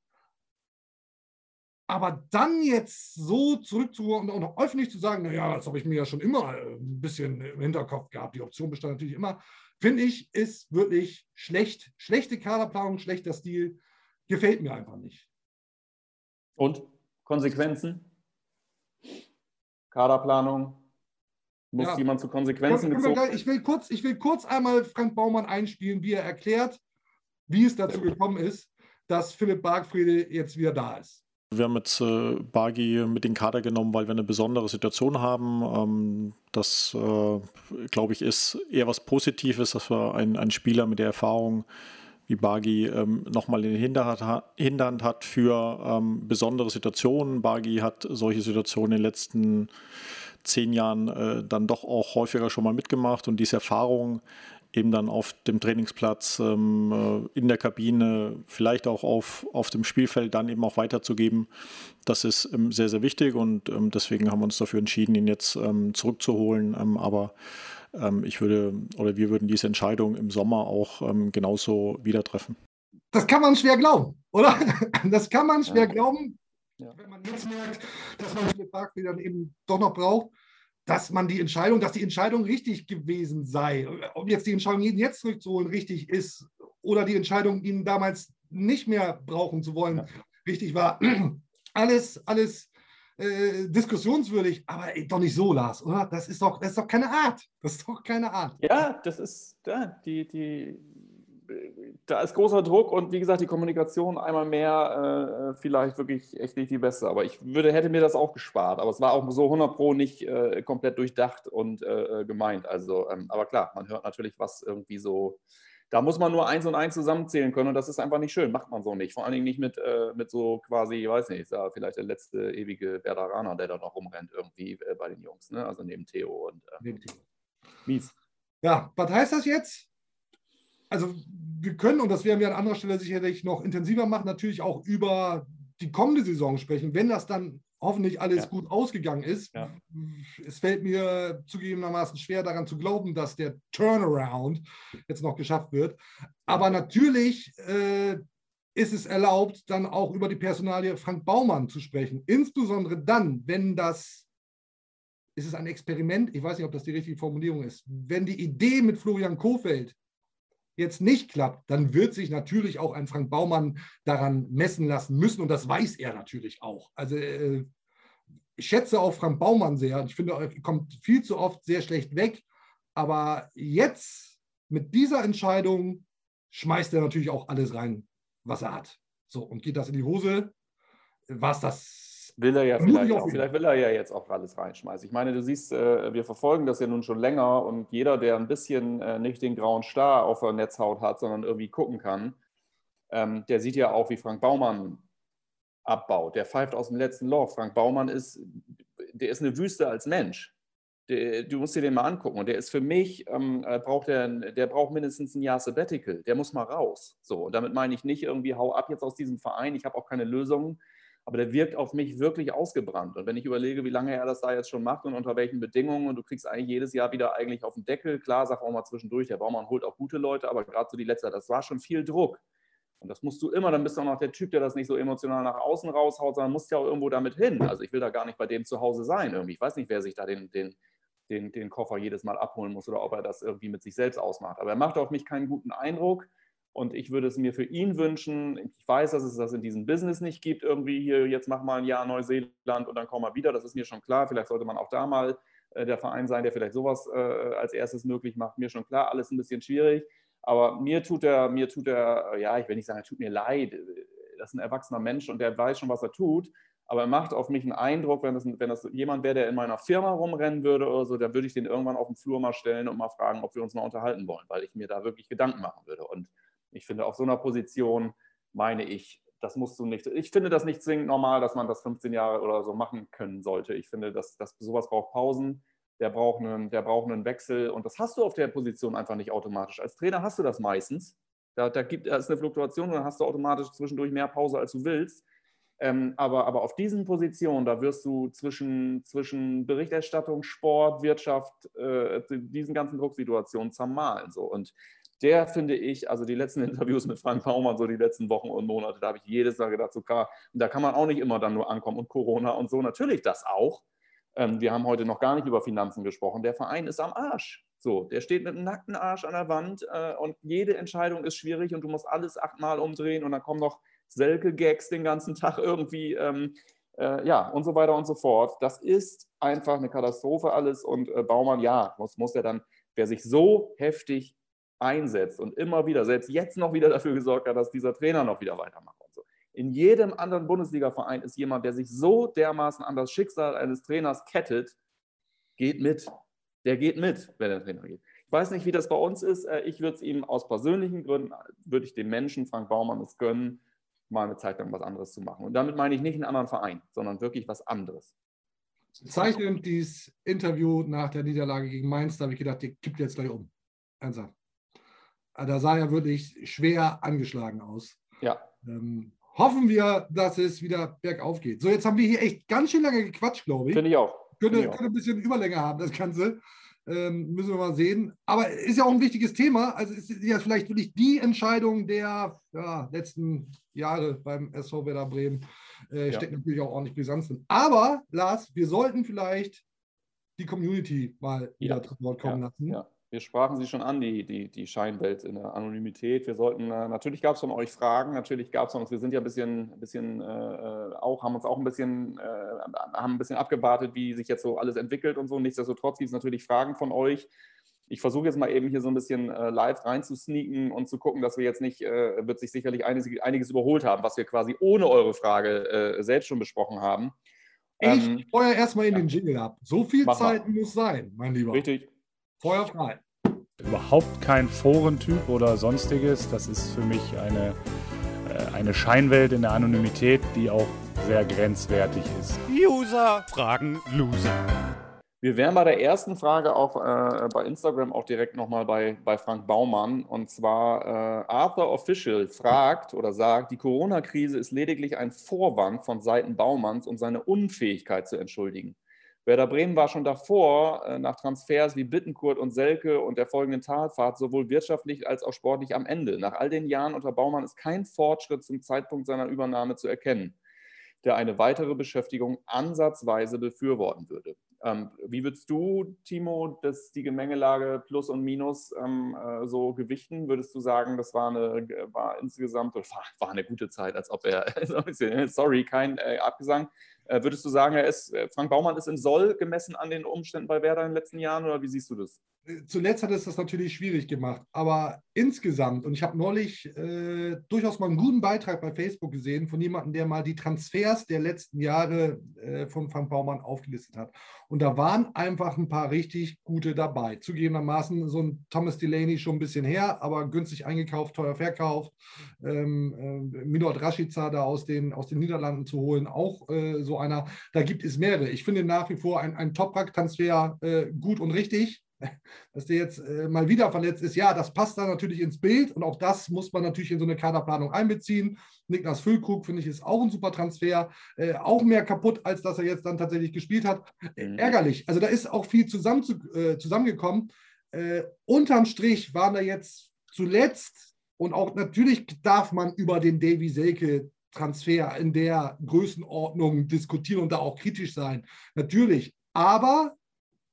Aber dann jetzt so zurückzuholen und auch noch öffentlich zu sagen, naja, das habe ich mir ja schon immer äh, ein bisschen im Hinterkopf gehabt. Die Option bestand natürlich immer. Finde ich, ist wirklich schlecht. Schlechte Kaderplanung, schlechter Stil. Gefällt mir einfach nicht. Und Konsequenzen? Kaderplanung? Muss ja. jemand zu Konsequenzen gezogen ich will, kurz, ich will kurz einmal Frank Baumann einspielen, wie er erklärt, wie es dazu gekommen ist, dass Philipp Bargfriede jetzt wieder da ist. Wir haben jetzt äh, Bargi mit den Kader genommen, weil wir eine besondere Situation haben. Ähm, das, äh, glaube ich, ist eher was Positives, dass wir einen Spieler mit der Erfahrung wie Bagi ähm, nochmal in Hinterhand, Hinterhand hat für ähm, besondere Situationen. Bagi hat solche Situationen in den letzten zehn Jahren äh, dann doch auch häufiger schon mal mitgemacht und diese Erfahrung eben dann auf dem Trainingsplatz, ähm, äh, in der Kabine, vielleicht auch auf, auf dem Spielfeld dann eben auch weiterzugeben, das ist ähm, sehr, sehr wichtig und ähm, deswegen haben wir uns dafür entschieden, ihn jetzt ähm, zurückzuholen. Ähm, aber ähm, ich würde oder wir würden diese Entscheidung im Sommer auch ähm, genauso wieder treffen. Das kann man schwer glauben, oder? Das kann man schwer ja. glauben, ja. wenn man jetzt merkt, dass man den Park wieder eben doch noch braucht, dass man die Entscheidung, dass die Entscheidung richtig gewesen sei. Ob jetzt die Entscheidung, ihn jetzt zurückzuholen, richtig ist oder die Entscheidung, ihn damals nicht mehr brauchen zu wollen, ja. richtig war. Alles, alles äh, diskussionswürdig, aber ey, doch nicht so, Lars, oder? Das ist doch, das ist doch keine Art. Das ist doch keine Art. Ja, das ist, ja, die, die, da ist großer Druck und wie gesagt, die Kommunikation einmal mehr äh, vielleicht wirklich echt nicht die beste. Aber ich würde, hätte mir das auch gespart. Aber es war auch so 100 Pro nicht äh, komplett durchdacht und äh, äh, gemeint. Also, ähm, aber klar, man hört natürlich, was irgendwie so da muss man nur eins und eins zusammenzählen können und das ist einfach nicht schön, macht man so nicht. Vor allen Dingen nicht mit, äh, mit so quasi, ich weiß nicht, vielleicht der letzte ewige Werderaner, der da noch rumrennt irgendwie äh, bei den Jungs, ne? also neben Theo und äh, neben Theo. Mies. Ja, was heißt das jetzt? Also wir können, und das werden wir an anderer Stelle sicherlich noch intensiver machen, natürlich auch über die kommende Saison sprechen, wenn das dann hoffentlich alles ja. gut ausgegangen ist. Ja. Es fällt mir zugegebenermaßen schwer daran zu glauben, dass der Turnaround jetzt noch geschafft wird. Aber natürlich äh, ist es erlaubt, dann auch über die Personalie Frank Baumann zu sprechen. Insbesondere dann, wenn das, ist es ein Experiment, ich weiß nicht, ob das die richtige Formulierung ist, wenn die Idee mit Florian Kofeld jetzt nicht klappt, dann wird sich natürlich auch ein Frank Baumann daran messen lassen müssen und das weiß er natürlich auch. Also äh, ich schätze auch Frank Baumann sehr. Ich finde, er kommt viel zu oft sehr schlecht weg. Aber jetzt mit dieser Entscheidung schmeißt er natürlich auch alles rein, was er hat. So, und geht das in die Hose, was das Will er ja vielleicht auch. Vielleicht will er ja jetzt auch alles reinschmeißen. Ich meine, du siehst, äh, wir verfolgen das ja nun schon länger und jeder, der ein bisschen äh, nicht den grauen Star auf der Netzhaut hat, sondern irgendwie gucken kann, ähm, der sieht ja auch, wie Frank Baumann abbaut. Der pfeift aus dem letzten Loch. Frank Baumann ist, der ist eine Wüste als Mensch. Der, du musst dir den mal angucken. Und der ist für mich, ähm, äh, braucht der, der braucht mindestens ein Jahr Sabbatical. Der muss mal raus. So, und damit meine ich nicht irgendwie, hau ab jetzt aus diesem Verein. Ich habe auch keine Lösungen aber der wirkt auf mich wirklich ausgebrannt. Und wenn ich überlege, wie lange er das da jetzt schon macht und unter welchen Bedingungen, und du kriegst eigentlich jedes Jahr wieder eigentlich auf den Deckel, klar, sag auch mal zwischendurch, der Baumann holt auch gute Leute, aber gerade so die letzte, das war schon viel Druck. Und das musst du immer, dann bist du auch noch der Typ, der das nicht so emotional nach außen raushaut, sondern musst ja auch irgendwo damit hin. Also ich will da gar nicht bei dem zu Hause sein irgendwie. Ich weiß nicht, wer sich da den, den, den, den Koffer jedes Mal abholen muss oder ob er das irgendwie mit sich selbst ausmacht. Aber er macht auf mich keinen guten Eindruck. Und ich würde es mir für ihn wünschen. Ich weiß, dass es das in diesem Business nicht gibt. Irgendwie hier, jetzt mach mal ein Jahr Neuseeland und dann komm mal wieder. Das ist mir schon klar. Vielleicht sollte man auch da mal äh, der Verein sein, der vielleicht sowas äh, als erstes möglich macht. Mir schon klar, alles ein bisschen schwierig. Aber mir tut er, mir tut er, ja, ich will nicht sagen, er tut mir leid. Das ist ein erwachsener Mensch und der weiß schon, was er tut. Aber er macht auf mich einen Eindruck, wenn das, wenn das jemand wäre, der in meiner Firma rumrennen würde oder so, dann würde ich den irgendwann auf den Flur mal stellen und mal fragen, ob wir uns mal unterhalten wollen, weil ich mir da wirklich Gedanken machen würde. Und ich finde, auf so einer Position meine ich, das musst du nicht. Ich finde das nicht zwingend normal, dass man das 15 Jahre oder so machen können sollte. Ich finde, dass, dass sowas braucht Pausen, der braucht, einen, der braucht einen Wechsel und das hast du auf der Position einfach nicht automatisch. Als Trainer hast du das meistens. Da, da gibt es eine Fluktuation und dann hast du automatisch zwischendurch mehr Pause, als du willst. Ähm, aber, aber auf diesen Positionen, da wirst du zwischen, zwischen Berichterstattung, Sport, Wirtschaft, äh, diesen ganzen Drucksituationen zermahlen. So. Und der finde ich, also die letzten Interviews mit Frank Baumann, so die letzten Wochen und Monate, da habe ich jedes Mal gedacht, so klar, da kann man auch nicht immer dann nur ankommen und Corona und so, natürlich das auch. Ähm, wir haben heute noch gar nicht über Finanzen gesprochen. Der Verein ist am Arsch. So, der steht mit einem nackten Arsch an der Wand äh, und jede Entscheidung ist schwierig und du musst alles achtmal umdrehen und dann kommen noch Selke-Gags den ganzen Tag irgendwie. Ähm, äh, ja, und so weiter und so fort. Das ist einfach eine Katastrophe alles und äh, Baumann, ja, muss, muss er dann, wer sich so heftig einsetzt und immer wieder, selbst jetzt noch wieder dafür gesorgt hat, dass dieser Trainer noch wieder weitermacht und so. In jedem anderen Bundesliga-Verein ist jemand, der sich so dermaßen an das Schicksal eines Trainers kettet, geht mit. Der geht mit, wenn der Trainer geht. Ich weiß nicht, wie das bei uns ist. Äh, ich würde es ihm aus persönlichen Gründen, würde ich dem Menschen, Frank Baumann, es gönnen, mal eine Zeit lang was anderes zu machen. Und damit meine ich nicht einen anderen Verein, sondern wirklich was anderes. Bezeichnend dieses Interview nach der Niederlage gegen Mainz, da habe ich gedacht, der kippt jetzt gleich um. Ernsthaft. Da sah er wirklich schwer angeschlagen aus. Ja. Ähm, hoffen wir, dass es wieder bergauf geht. So, jetzt haben wir hier echt ganz schön lange gequatscht, glaube ich. Finde ich auch. Könnte, könnte ein bisschen Überlänge haben, das Ganze. Ähm, müssen wir mal sehen. Aber ist ja auch ein wichtiges Thema. Also ist ja vielleicht wirklich die Entscheidung der ja, letzten Jahre beim SV Werder Bremen. Äh, ja. Steckt natürlich auch ordentlich Brisanz drin. Aber, Lars, wir sollten vielleicht die Community mal wieder ja. zu Wort kommen lassen. Ja wir sprachen sie schon an, die, die, die Scheinwelt in der Anonymität. Wir sollten, äh, natürlich gab es von euch Fragen, natürlich gab es von uns, wir sind ja ein bisschen, ein bisschen äh, auch, haben uns auch ein bisschen, äh, haben ein bisschen abgewartet, wie sich jetzt so alles entwickelt und so. Nichtsdestotrotz gibt es natürlich Fragen von euch. Ich versuche jetzt mal eben hier so ein bisschen äh, live reinzusneaken und zu gucken, dass wir jetzt nicht, äh, wird sich sicherlich einiges, einiges überholt haben, was wir quasi ohne eure Frage äh, selbst schon besprochen haben. Ich ähm, feuer erstmal in ja. den Jingle ab. So viel Zeit mal. muss sein, mein Lieber. Richtig. Feuer frei. Überhaupt kein Forentyp oder sonstiges. Das ist für mich eine, äh, eine Scheinwelt in der Anonymität, die auch sehr grenzwertig ist. User fragen Loser. Wir wären bei der ersten Frage auch äh, bei Instagram auch direkt nochmal bei, bei Frank Baumann. Und zwar äh, Arthur Official fragt oder sagt, die Corona-Krise ist lediglich ein Vorwand von Seiten Baumanns, um seine Unfähigkeit zu entschuldigen. Werder Bremen war schon davor, äh, nach Transfers wie Bittenkurt und Selke und der folgenden Talfahrt, sowohl wirtschaftlich als auch sportlich am Ende. Nach all den Jahren unter Baumann ist kein Fortschritt zum Zeitpunkt seiner Übernahme zu erkennen, der eine weitere Beschäftigung ansatzweise befürworten würde. Ähm, wie würdest du, Timo, das, die Gemengelage Plus und Minus ähm, äh, so gewichten? Würdest du sagen, das war, eine, war insgesamt war, war eine gute Zeit, als ob er, sorry, kein äh, Abgesang, äh, würdest du sagen, er ist, äh, Frank Baumann ist im Soll gemessen an den Umständen bei Werder in den letzten Jahren oder wie siehst du das? Zuletzt hat es das natürlich schwierig gemacht, aber insgesamt, und ich habe neulich äh, durchaus mal einen guten Beitrag bei Facebook gesehen von jemandem, der mal die Transfers der letzten Jahre äh, von Frank Baumann aufgelistet hat. Und da waren einfach ein paar richtig gute dabei. Zugegebenermaßen so ein Thomas Delaney schon ein bisschen her, aber günstig eingekauft, teuer verkauft. Ähm, äh, Milot Rashica da aus den, aus den Niederlanden zu holen, auch äh, so einer. Da gibt es mehrere. Ich finde nach wie vor ein, ein Top-Rack-Transfer äh, gut und richtig dass der jetzt äh, mal wieder verletzt ist, ja, das passt da natürlich ins Bild und auch das muss man natürlich in so eine Kaderplanung einbeziehen. Niklas Füllkrug, finde ich, ist auch ein super Transfer, äh, auch mehr kaputt, als dass er jetzt dann tatsächlich gespielt hat. Äh, ärgerlich. Also da ist auch viel zusammen zu, äh, zusammengekommen. Äh, unterm Strich waren da jetzt zuletzt und auch natürlich darf man über den Davy Selke Transfer in der Größenordnung diskutieren und da auch kritisch sein. Natürlich. Aber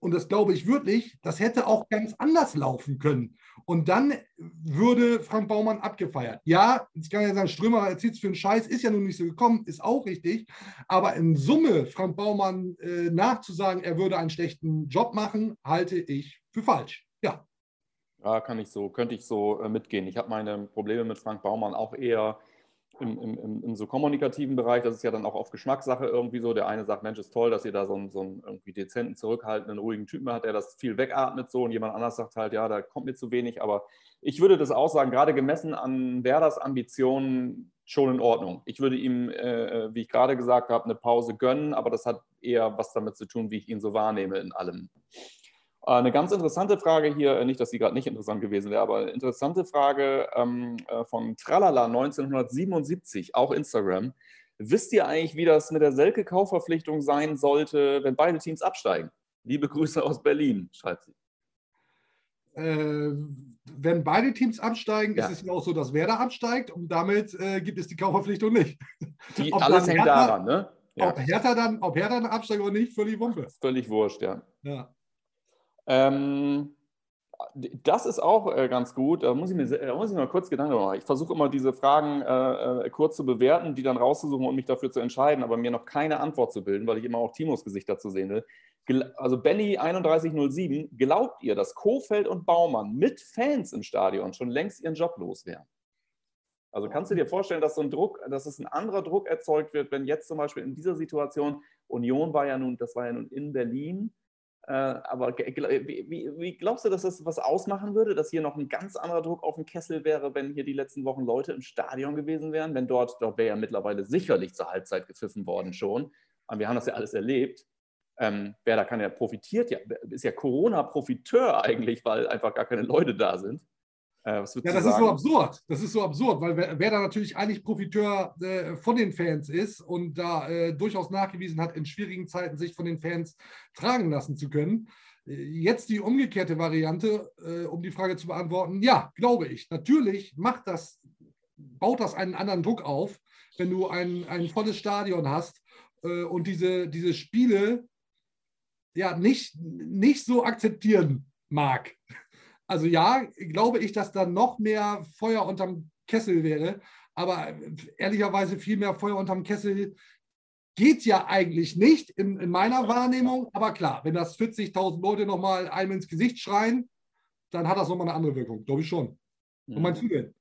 und das glaube ich wirklich, das hätte auch ganz anders laufen können. Und dann würde Frank Baumann abgefeiert. Ja, jetzt kann ja sagen, Strömer erzählt es für einen Scheiß, ist ja nun nicht so gekommen, ist auch richtig. Aber in Summe Frank Baumann äh, nachzusagen, er würde einen schlechten Job machen, halte ich für falsch. Ja. Ja, kann ich so, könnte ich so äh, mitgehen. Ich habe meine Probleme mit Frank Baumann auch eher im, im, im, so kommunikativen Bereich, das ist ja dann auch auf Geschmackssache irgendwie so. Der eine sagt, Mensch, ist toll, dass ihr da so einen, so einen irgendwie dezenten, zurückhaltenden, ruhigen Typen hat, der das viel wegatmet so und jemand anders sagt halt, ja, da kommt mir zu wenig. Aber ich würde das auch sagen, gerade gemessen an Werders Ambitionen schon in Ordnung. Ich würde ihm, äh, wie ich gerade gesagt habe, eine Pause gönnen, aber das hat eher was damit zu tun, wie ich ihn so wahrnehme in allem. Äh, eine ganz interessante Frage hier, äh, nicht, dass sie gerade nicht interessant gewesen wäre, aber eine interessante Frage ähm, äh, von Tralala 1977, auch Instagram. Wisst ihr eigentlich, wie das mit der Selke-Kaufverpflichtung sein sollte, wenn beide Teams absteigen? Liebe Grüße aus Berlin, schreibt sie. Äh, wenn beide Teams absteigen, ja. ist es ja auch so, dass Werder absteigt und damit äh, gibt es die Kaufverpflichtung nicht. Die, alles hängt Hertha, daran, ne? Ja. Ob, Hertha dann, ob Hertha dann absteigt oder nicht, völlig Wumpe. Völlig wurscht, ja. ja. Ähm, das ist auch äh, ganz gut. Da muss ich mir, muss ich mal kurz Gedanken machen. Ich versuche immer diese Fragen äh, äh, kurz zu bewerten, die dann rauszusuchen und mich dafür zu entscheiden, aber mir noch keine Antwort zu bilden, weil ich immer auch Timos Gesicht dazu sehen will. Also Benny 3107, glaubt ihr, dass Kofeld und Baumann mit Fans im Stadion schon längst ihren Job los wären? Also kannst du dir vorstellen, dass so ein Druck, dass es ein anderer Druck erzeugt wird, wenn jetzt zum Beispiel in dieser Situation Union war ja nun, das war ja nun in Berlin, aber wie, wie, glaubst du, dass das was ausmachen würde, dass hier noch ein ganz anderer Druck auf dem Kessel wäre, wenn hier die letzten Wochen Leute im Stadion gewesen wären? Wenn dort, dort wäre ja mittlerweile sicherlich zur Halbzeit gepfiffen worden schon. Aber wir haben das ja alles erlebt. Ähm, wer da kann ja profitiert, ja, ist ja Corona-Profiteur eigentlich, weil einfach gar keine Leute da sind. Äh, ja, das ist so absurd. Das ist so absurd, weil wer, wer da natürlich eigentlich Profiteur äh, von den Fans ist und da äh, durchaus nachgewiesen hat, in schwierigen Zeiten sich von den Fans tragen lassen zu können. Äh, jetzt die umgekehrte Variante, äh, um die Frage zu beantworten. Ja, glaube ich. Natürlich macht das, baut das einen anderen Druck auf, wenn du ein, ein volles Stadion hast äh, und diese, diese Spiele ja nicht, nicht so akzeptieren mag. Also ja, glaube ich, dass da noch mehr Feuer unterm Kessel wäre. Aber ehrlicherweise viel mehr Feuer unterm Kessel geht ja eigentlich nicht in, in meiner Wahrnehmung. Aber klar, wenn das 40.000 Leute nochmal einem ins Gesicht schreien, dann hat das nochmal eine andere Wirkung. Glaube ich schon. Und du denn?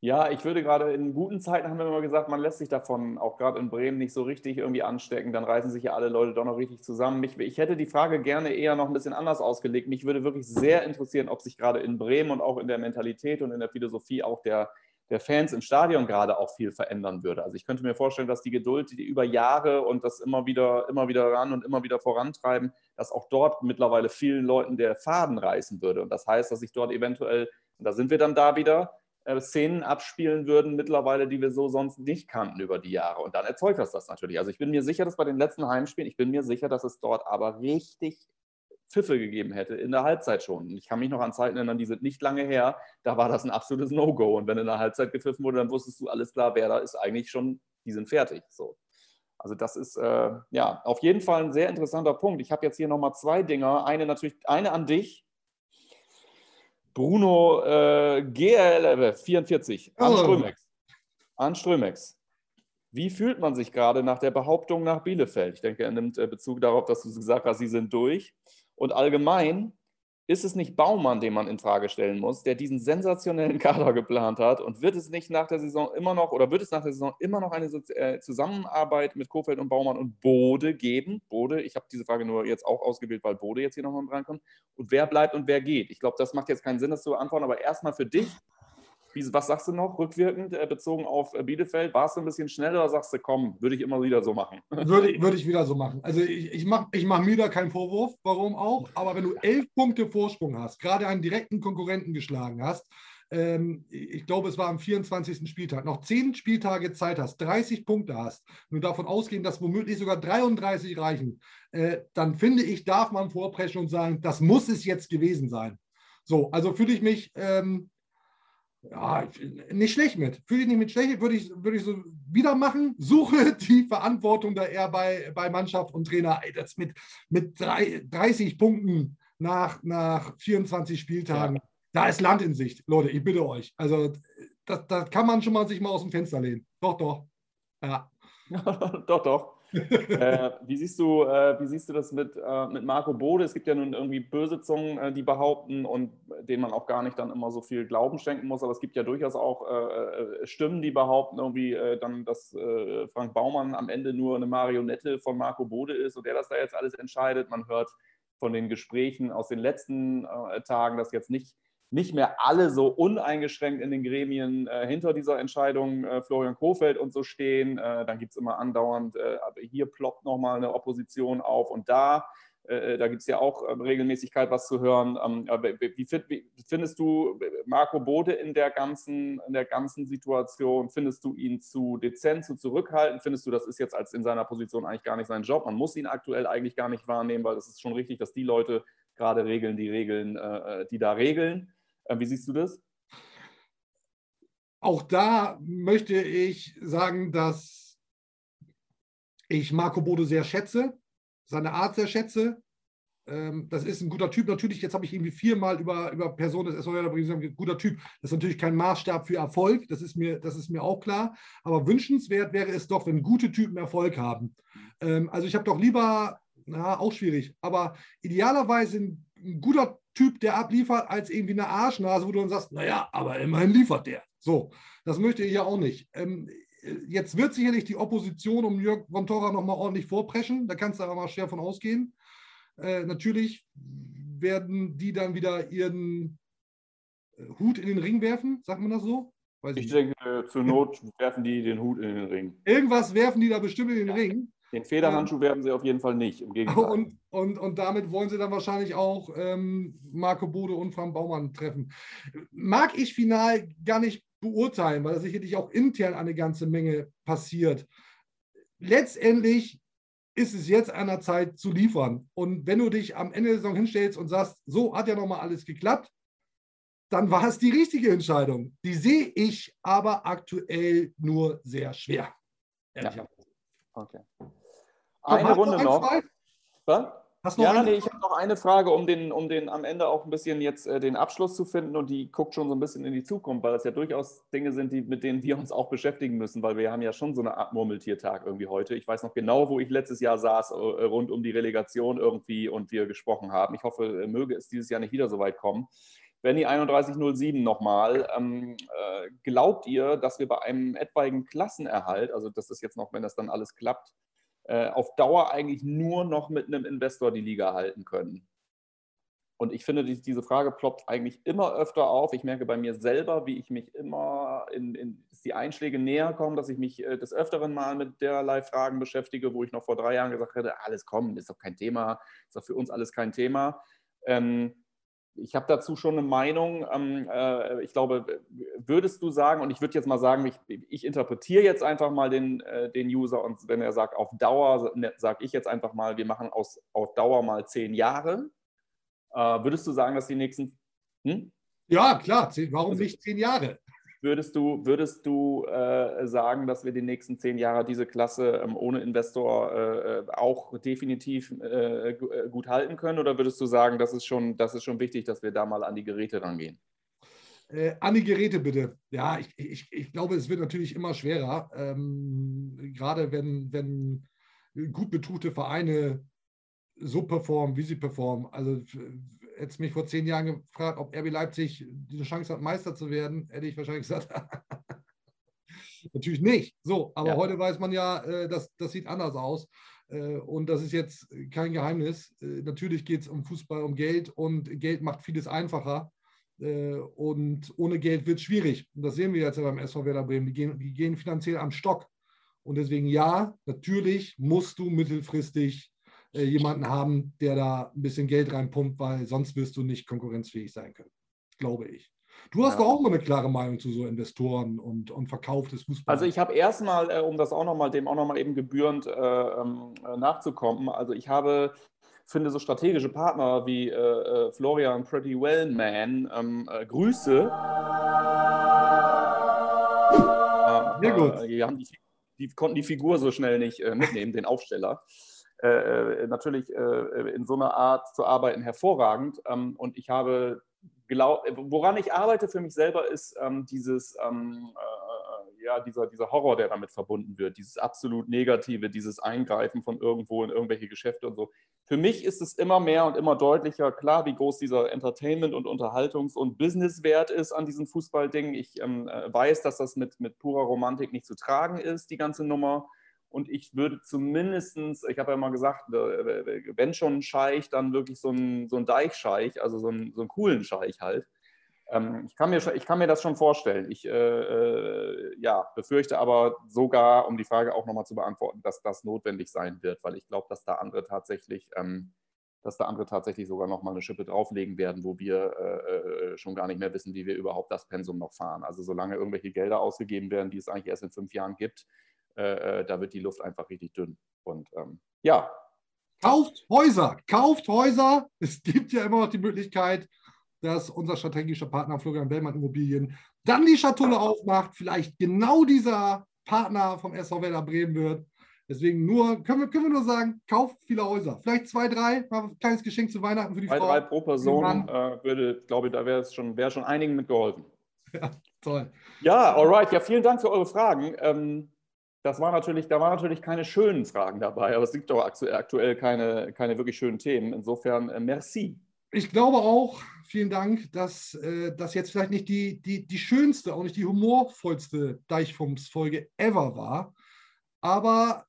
Ja, ich würde gerade in guten Zeiten haben wir immer gesagt, man lässt sich davon auch gerade in Bremen nicht so richtig irgendwie anstecken. Dann reißen sich ja alle Leute doch noch richtig zusammen. Mich, ich hätte die Frage gerne eher noch ein bisschen anders ausgelegt. Mich würde wirklich sehr interessieren, ob sich gerade in Bremen und auch in der Mentalität und in der Philosophie auch der, der Fans im Stadion gerade auch viel verändern würde. Also ich könnte mir vorstellen, dass die Geduld, die über Jahre und das immer wieder, immer wieder ran und immer wieder vorantreiben, dass auch dort mittlerweile vielen Leuten der Faden reißen würde. Und das heißt, dass sich dort eventuell, und da sind wir dann da wieder, äh, Szenen abspielen würden mittlerweile, die wir so sonst nicht kannten über die Jahre. Und dann erzeugt das das natürlich. Also ich bin mir sicher, dass bei den letzten Heimspielen, ich bin mir sicher, dass es dort aber richtig Pfiffe gegeben hätte, in der Halbzeit schon. Ich kann mich noch an Zeiten erinnern, die sind nicht lange her, da war das ein absolutes No-Go. Und wenn in der Halbzeit gepfiffen wurde, dann wusstest du alles klar, wer da ist eigentlich schon, die sind fertig. So. Also das ist äh, ja auf jeden Fall ein sehr interessanter Punkt. Ich habe jetzt hier nochmal zwei Dinge. Eine natürlich, eine an dich, Bruno äh, GL44 an oh. Strömex. An Strömex. Wie fühlt man sich gerade nach der Behauptung nach Bielefeld? Ich denke, er nimmt äh, Bezug darauf, dass du gesagt hast, sie sind durch. Und allgemein, ist es nicht Baumann, den man in Frage stellen muss, der diesen sensationellen Kader geplant hat? Und wird es nicht nach der Saison immer noch oder wird es nach der Saison immer noch eine äh, Zusammenarbeit mit Kofeld und Baumann und Bode geben? Bode, ich habe diese Frage nur jetzt auch ausgewählt, weil Bode jetzt hier nochmal reinkommt. Und wer bleibt und wer geht? Ich glaube, das macht jetzt keinen Sinn, das zu beantworten, aber erstmal für dich. Was sagst du noch rückwirkend äh, bezogen auf äh, Bielefeld? Warst du ein bisschen schnell oder sagst du, komm, würde ich immer wieder so machen? Würde, würde ich wieder so machen. Also ich, ich mache ich mach mir da keinen Vorwurf, warum auch. Aber wenn du elf Punkte Vorsprung hast, gerade einen direkten Konkurrenten geschlagen hast, ähm, ich glaube, es war am 24. Spieltag, noch zehn Spieltage Zeit hast, 30 Punkte hast, nur davon ausgehen, dass womöglich sogar 33 reichen, äh, dann finde ich, darf man vorpreschen und sagen, das muss es jetzt gewesen sein. So, also fühle ich mich ähm, ja, nicht schlecht mit. Fühle ich nicht mit schlecht, würde ich, würde ich so wieder machen. Suche die Verantwortung da eher bei, bei Mannschaft und Trainer. Ey, das mit, mit drei, 30 Punkten nach, nach 24 Spieltagen, ja. da ist Land in Sicht. Leute, ich bitte euch. Also, das, das kann man schon mal sich mal aus dem Fenster lehnen. Doch, doch. Ja. doch, doch äh, wie, siehst du, äh, wie siehst du das mit, äh, mit Marco Bode? Es gibt ja nun irgendwie böse Zungen, äh, die behaupten und denen man auch gar nicht dann immer so viel Glauben schenken muss, aber es gibt ja durchaus auch äh, äh, Stimmen, die behaupten irgendwie dann, dass Frank Baumann am Ende nur eine Marionette von Marco Bode ist und der das da jetzt alles entscheidet. Man hört von den Gesprächen aus den letzten Tagen, dass jetzt nicht nicht mehr alle so uneingeschränkt in den Gremien äh, hinter dieser Entscheidung äh, Florian Kofeld und so stehen. Äh, dann gibt es immer andauernd, äh, hier ploppt nochmal eine Opposition auf und da. Äh, äh, da gibt es ja auch ähm, Regelmäßigkeit, was zu hören. Ähm, wie, find, wie, findest du Marco Bode in der, ganzen, in der ganzen Situation? Findest du ihn zu dezent, zu zurückhaltend? Findest du, das ist jetzt als in seiner Position eigentlich gar nicht sein Job? Man muss ihn aktuell eigentlich gar nicht wahrnehmen, weil es ist schon richtig, dass die Leute gerade regeln, die Regeln, die da regeln. Äh, wie siehst du das? Auch da möchte ich sagen, dass ich Marco Bode sehr schätze, seine Art sehr schätze. Ähm, das ist ein guter Typ. Natürlich, jetzt habe ich irgendwie viermal über, über Personen des SOL gesagt, guter Typ. Das ist natürlich kein Maßstab für Erfolg, das ist, mir, das ist mir auch klar. Aber wünschenswert wäre es doch, wenn gute Typen Erfolg haben. Ähm, also ich habe doch lieber, na, auch schwierig, aber idealerweise ein, guter Typ, der abliefert, als irgendwie eine Arschnase, wo du dann sagst, naja, aber immerhin liefert der. So, das möchte ich ja auch nicht. Ähm, jetzt wird sicherlich die Opposition um Jörg von Torra nochmal ordentlich vorpreschen. Da kannst du aber mal schwer von ausgehen. Äh, natürlich werden die dann wieder ihren äh, Hut in den Ring werfen, sagt man das so? Weiß ich, ich denke, zur Not werfen die den Hut in den Ring. Irgendwas werfen die da bestimmt in den ja. Ring. Den Federhandschuh werfen sie auf jeden Fall nicht, im Gegenteil. Und, und, und damit wollen sie dann wahrscheinlich auch ähm, Marco Bode und Frank Baumann treffen. Mag ich final gar nicht beurteilen, weil da sicherlich auch intern eine ganze Menge passiert. Letztendlich ist es jetzt an der Zeit zu liefern. Und wenn du dich am Ende der Saison hinstellst und sagst, so hat ja nochmal alles geklappt, dann war es die richtige Entscheidung. Die sehe ich aber aktuell nur sehr schwer. Ja. Okay. Eine Runde noch. Was? Hast ja, nee, ich habe noch eine Frage, um den, um den am Ende auch ein bisschen jetzt äh, den Abschluss zu finden und die guckt schon so ein bisschen in die Zukunft, weil es ja durchaus Dinge sind, die, mit denen wir uns auch beschäftigen müssen, weil wir haben ja schon so eine Art Murmeltiertag irgendwie heute. Ich weiß noch genau, wo ich letztes Jahr saß, äh, rund um die Relegation irgendwie und wir gesprochen haben. Ich hoffe, äh, möge es dieses Jahr nicht wieder so weit kommen. Benny 3107 nochmal. Ähm, äh, glaubt ihr, dass wir bei einem etwaigen Klassenerhalt, also das ist jetzt noch, wenn das dann alles klappt, äh, auf Dauer eigentlich nur noch mit einem Investor die Liga halten können? Und ich finde, die, diese Frage ploppt eigentlich immer öfter auf. Ich merke bei mir selber, wie ich mich immer in, in die Einschläge näher kommen, dass ich mich äh, des Öfteren mal mit derlei Fragen beschäftige, wo ich noch vor drei Jahren gesagt hätte, alles kommen, ist doch kein Thema, ist doch für uns alles kein Thema. Ähm, ich habe dazu schon eine Meinung. Ähm, äh, ich glaube, würdest du sagen, und ich würde jetzt mal sagen, ich, ich interpretiere jetzt einfach mal den, äh, den User und wenn er sagt, auf Dauer, ne, sage ich jetzt einfach mal, wir machen aus, auf Dauer mal zehn Jahre äh, würdest du sagen, dass die nächsten. Hm? Ja, klar. Warum also, nicht zehn Jahre? Würdest du, würdest du äh, sagen, dass wir die nächsten zehn Jahre diese Klasse ähm, ohne Investor äh, äh auch definitiv äh, äh, gut halten können? Oder würdest du sagen, das ist, schon, das ist schon wichtig, dass wir da mal an die Geräte rangehen? Äh, an die Geräte bitte. Ja, ich, ich, ich glaube, es wird natürlich immer schwerer, ähm, gerade wenn, wenn gut betuchte Vereine so performen, wie sie performen. Also hätte es mich vor zehn Jahren gefragt, ob RB Leipzig diese Chance hat, Meister zu werden, hätte ich wahrscheinlich gesagt, natürlich nicht. So, aber ja. heute weiß man ja, äh, das, das sieht anders aus. Äh, und das ist jetzt kein Geheimnis. Äh, natürlich geht es um Fußball, um Geld und Geld macht vieles einfacher. Und ohne Geld wird es schwierig. Und das sehen wir jetzt ja beim SV Werder Bremen. Die gehen, die gehen finanziell am Stock. Und deswegen ja, natürlich musst du mittelfristig äh, jemanden haben, der da ein bisschen Geld reinpumpt, weil sonst wirst du nicht konkurrenzfähig sein können, glaube ich. Du hast ja. doch auch mal eine klare Meinung zu so Investoren und, und Verkauf des Fußballs. Also ich habe erstmal, äh, um das auch nochmal, dem auch nochmal eben gebührend äh, ähm, äh, nachzukommen, also ich habe, finde so strategische Partner wie äh, äh Florian Pretty Well Man, ähm, Grüße. Sehr gut. Die, die, die, konnten die Figur so schnell nicht mitnehmen, den Aufsteller. Äh, äh, natürlich äh, in so einer Art zu arbeiten hervorragend. Ähm, und ich habe glaub, woran ich arbeite für mich selber, ist ähm, dieses, ähm, äh, ja, dieser, dieser Horror, der damit verbunden wird, dieses absolut Negative, dieses Eingreifen von irgendwo in irgendwelche Geschäfte und so. Für mich ist es immer mehr und immer deutlicher klar, wie groß dieser Entertainment- und Unterhaltungs- und Businesswert ist an diesem Fußballding. Ich ähm, weiß, dass das mit, mit purer Romantik nicht zu tragen ist, die ganze Nummer. Und ich würde zumindest, ich habe ja mal gesagt, äh, wenn schon ein Scheich, dann wirklich so ein, so ein Deichscheich, also so, ein, so einen coolen Scheich halt. Ähm, ich, kann mir, ich kann mir das schon vorstellen. Ich äh, äh, ja, befürchte aber sogar, um die Frage auch nochmal zu beantworten, dass das notwendig sein wird, weil ich glaube, dass da andere tatsächlich, ähm, dass da andere tatsächlich sogar nochmal eine Schippe drauflegen werden, wo wir äh, äh, schon gar nicht mehr wissen, wie wir überhaupt das Pensum noch fahren. Also solange irgendwelche Gelder ausgegeben werden, die es eigentlich erst in fünf Jahren gibt, äh, äh, da wird die Luft einfach richtig dünn. Und ähm, ja. Kauft Häuser, kauft Häuser. Es gibt ja immer noch die Möglichkeit, dass unser strategischer Partner Florian Bellmann Immobilien dann die Schatulle aufmacht, vielleicht genau dieser Partner vom SV Werder Bremen wird. Deswegen nur, können wir, können wir nur sagen, kauft viele Häuser. Vielleicht zwei, drei, mal ein kleines Geschenk zu Weihnachten für die zwei, Frau. Zwei, drei pro Person äh, würde, glaube ich, da wäre es schon, wäre schon einigen mitgeholfen. Ja, toll. Ja, alright. Ja, vielen Dank für eure Fragen. Ähm, das war natürlich, da waren natürlich keine schönen Fragen dabei, aber es gibt doch aktuell keine, keine wirklich schönen Themen. Insofern, äh, merci. Ich glaube auch, vielen Dank, dass äh, das jetzt vielleicht nicht die, die, die schönste, auch nicht die humorvollste Deichfumms-Folge ever war, aber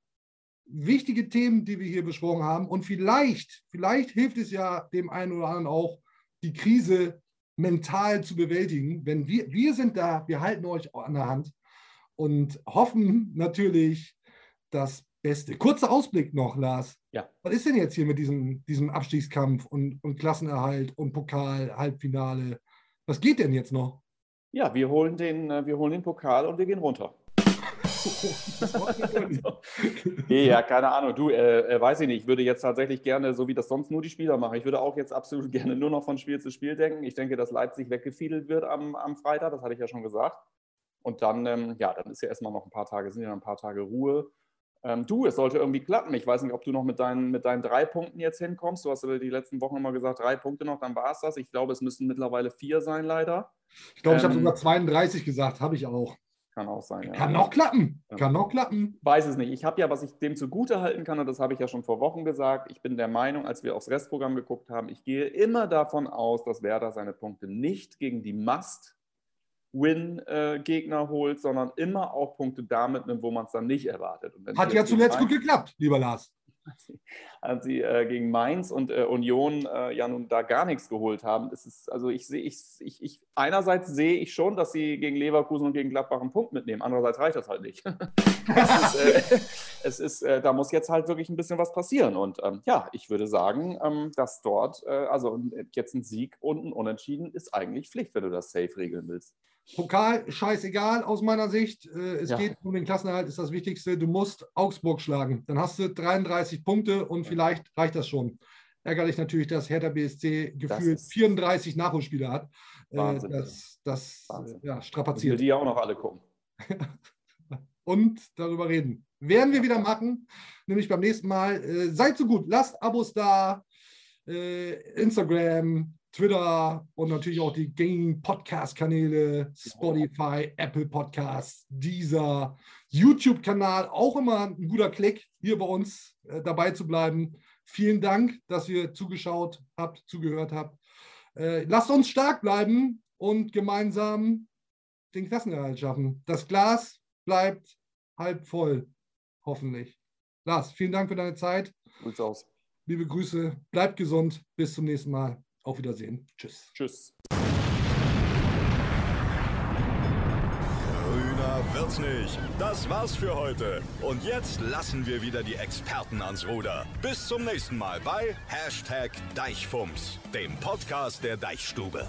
wichtige Themen, die wir hier besprochen haben. Und vielleicht, vielleicht hilft es ja dem einen oder anderen auch, die Krise mental zu bewältigen. Wenn wir, wir sind da, wir halten euch an der Hand und hoffen natürlich das Beste. Kurzer Ausblick noch, Lars. Ja. Was ist denn jetzt hier mit diesem, diesem Abstiegskampf und, und Klassenerhalt und Pokal, Halbfinale? Was geht denn jetzt noch? Ja, wir holen den, äh, wir holen den Pokal und wir gehen runter. ja, keine Ahnung. Du, äh, äh, weiß ich nicht. Ich würde jetzt tatsächlich gerne, so wie das sonst nur die Spieler machen, ich würde auch jetzt absolut gerne nur noch von Spiel zu Spiel denken. Ich denke, dass Leipzig weggefiedelt wird am, am Freitag. Das hatte ich ja schon gesagt. Und dann, ähm, ja, dann ist ja erstmal noch ein paar Tage, sind ja noch ein paar Tage Ruhe. Ähm, du, es sollte irgendwie klappen. Ich weiß nicht, ob du noch mit deinen, mit deinen drei Punkten jetzt hinkommst. Du hast ja die letzten Wochen immer gesagt, drei Punkte noch, dann war es das. Ich glaube, es müssen mittlerweile vier sein, leider. Ich glaube, ähm, ich habe sogar 32 gesagt, habe ich auch. Kann auch sein. Ja. Kann noch klappen. Ja. Kann noch klappen. Weiß es nicht. Ich habe ja, was ich dem zugute halten kann, und das habe ich ja schon vor Wochen gesagt, ich bin der Meinung, als wir aufs Restprogramm geguckt haben, ich gehe immer davon aus, dass Werder seine Punkte nicht gegen die Must-Win-Gegner äh, holt, sondern immer auch Punkte damit nimmt, wo man es dann nicht erwartet. Hat ja zuletzt gut geklappt, lieber Lars als sie äh, gegen Mainz und äh, Union äh, ja nun da gar nichts geholt haben. Es ist, also ich sehe, ich, ich, ich, einerseits sehe ich schon, dass sie gegen Leverkusen und gegen Gladbach einen Punkt mitnehmen. Andererseits reicht das halt nicht. es ist, äh, es ist äh, da muss jetzt halt wirklich ein bisschen was passieren. Und ähm, ja, ich würde sagen, ähm, dass dort, äh, also jetzt ein Sieg und ein Unentschieden ist eigentlich Pflicht, wenn du das safe regeln willst. Pokal scheißegal aus meiner Sicht. Äh, es ja. geht um den Klassenerhalt, ist das Wichtigste. Du musst Augsburg schlagen. Dann hast du 33 Punkte und vielleicht reicht das schon. Ärgerlich natürlich, dass Hertha BSC gefühlt 34 Nachholspiele hat. Äh, Wahnsinn, das das Wahnsinn. Ja, strapaziert. will die ja auch noch alle gucken. und darüber reden. Werden wir wieder machen, nämlich beim nächsten Mal. Äh, seid so gut, lasst Abos da, Instagram, Twitter und natürlich auch die gängigen Podcast-Kanäle, Spotify, Apple Podcasts, dieser YouTube-Kanal. Auch immer ein guter Klick, hier bei uns äh, dabei zu bleiben. Vielen Dank, dass ihr zugeschaut habt, zugehört habt. Äh, lasst uns stark bleiben und gemeinsam den Klassenerhalt schaffen. Das Glas bleibt halb voll, hoffentlich. Lars, vielen Dank für deine Zeit. Gut aus. Liebe Grüße, bleibt gesund. Bis zum nächsten Mal. Auf Wiedersehen. Tschüss. Tschüss. Grüner wird's nicht. Das war's für heute. Und jetzt lassen wir wieder die Experten ans Ruder. Bis zum nächsten Mal bei Hashtag Deichfumms, dem Podcast der Deichstube.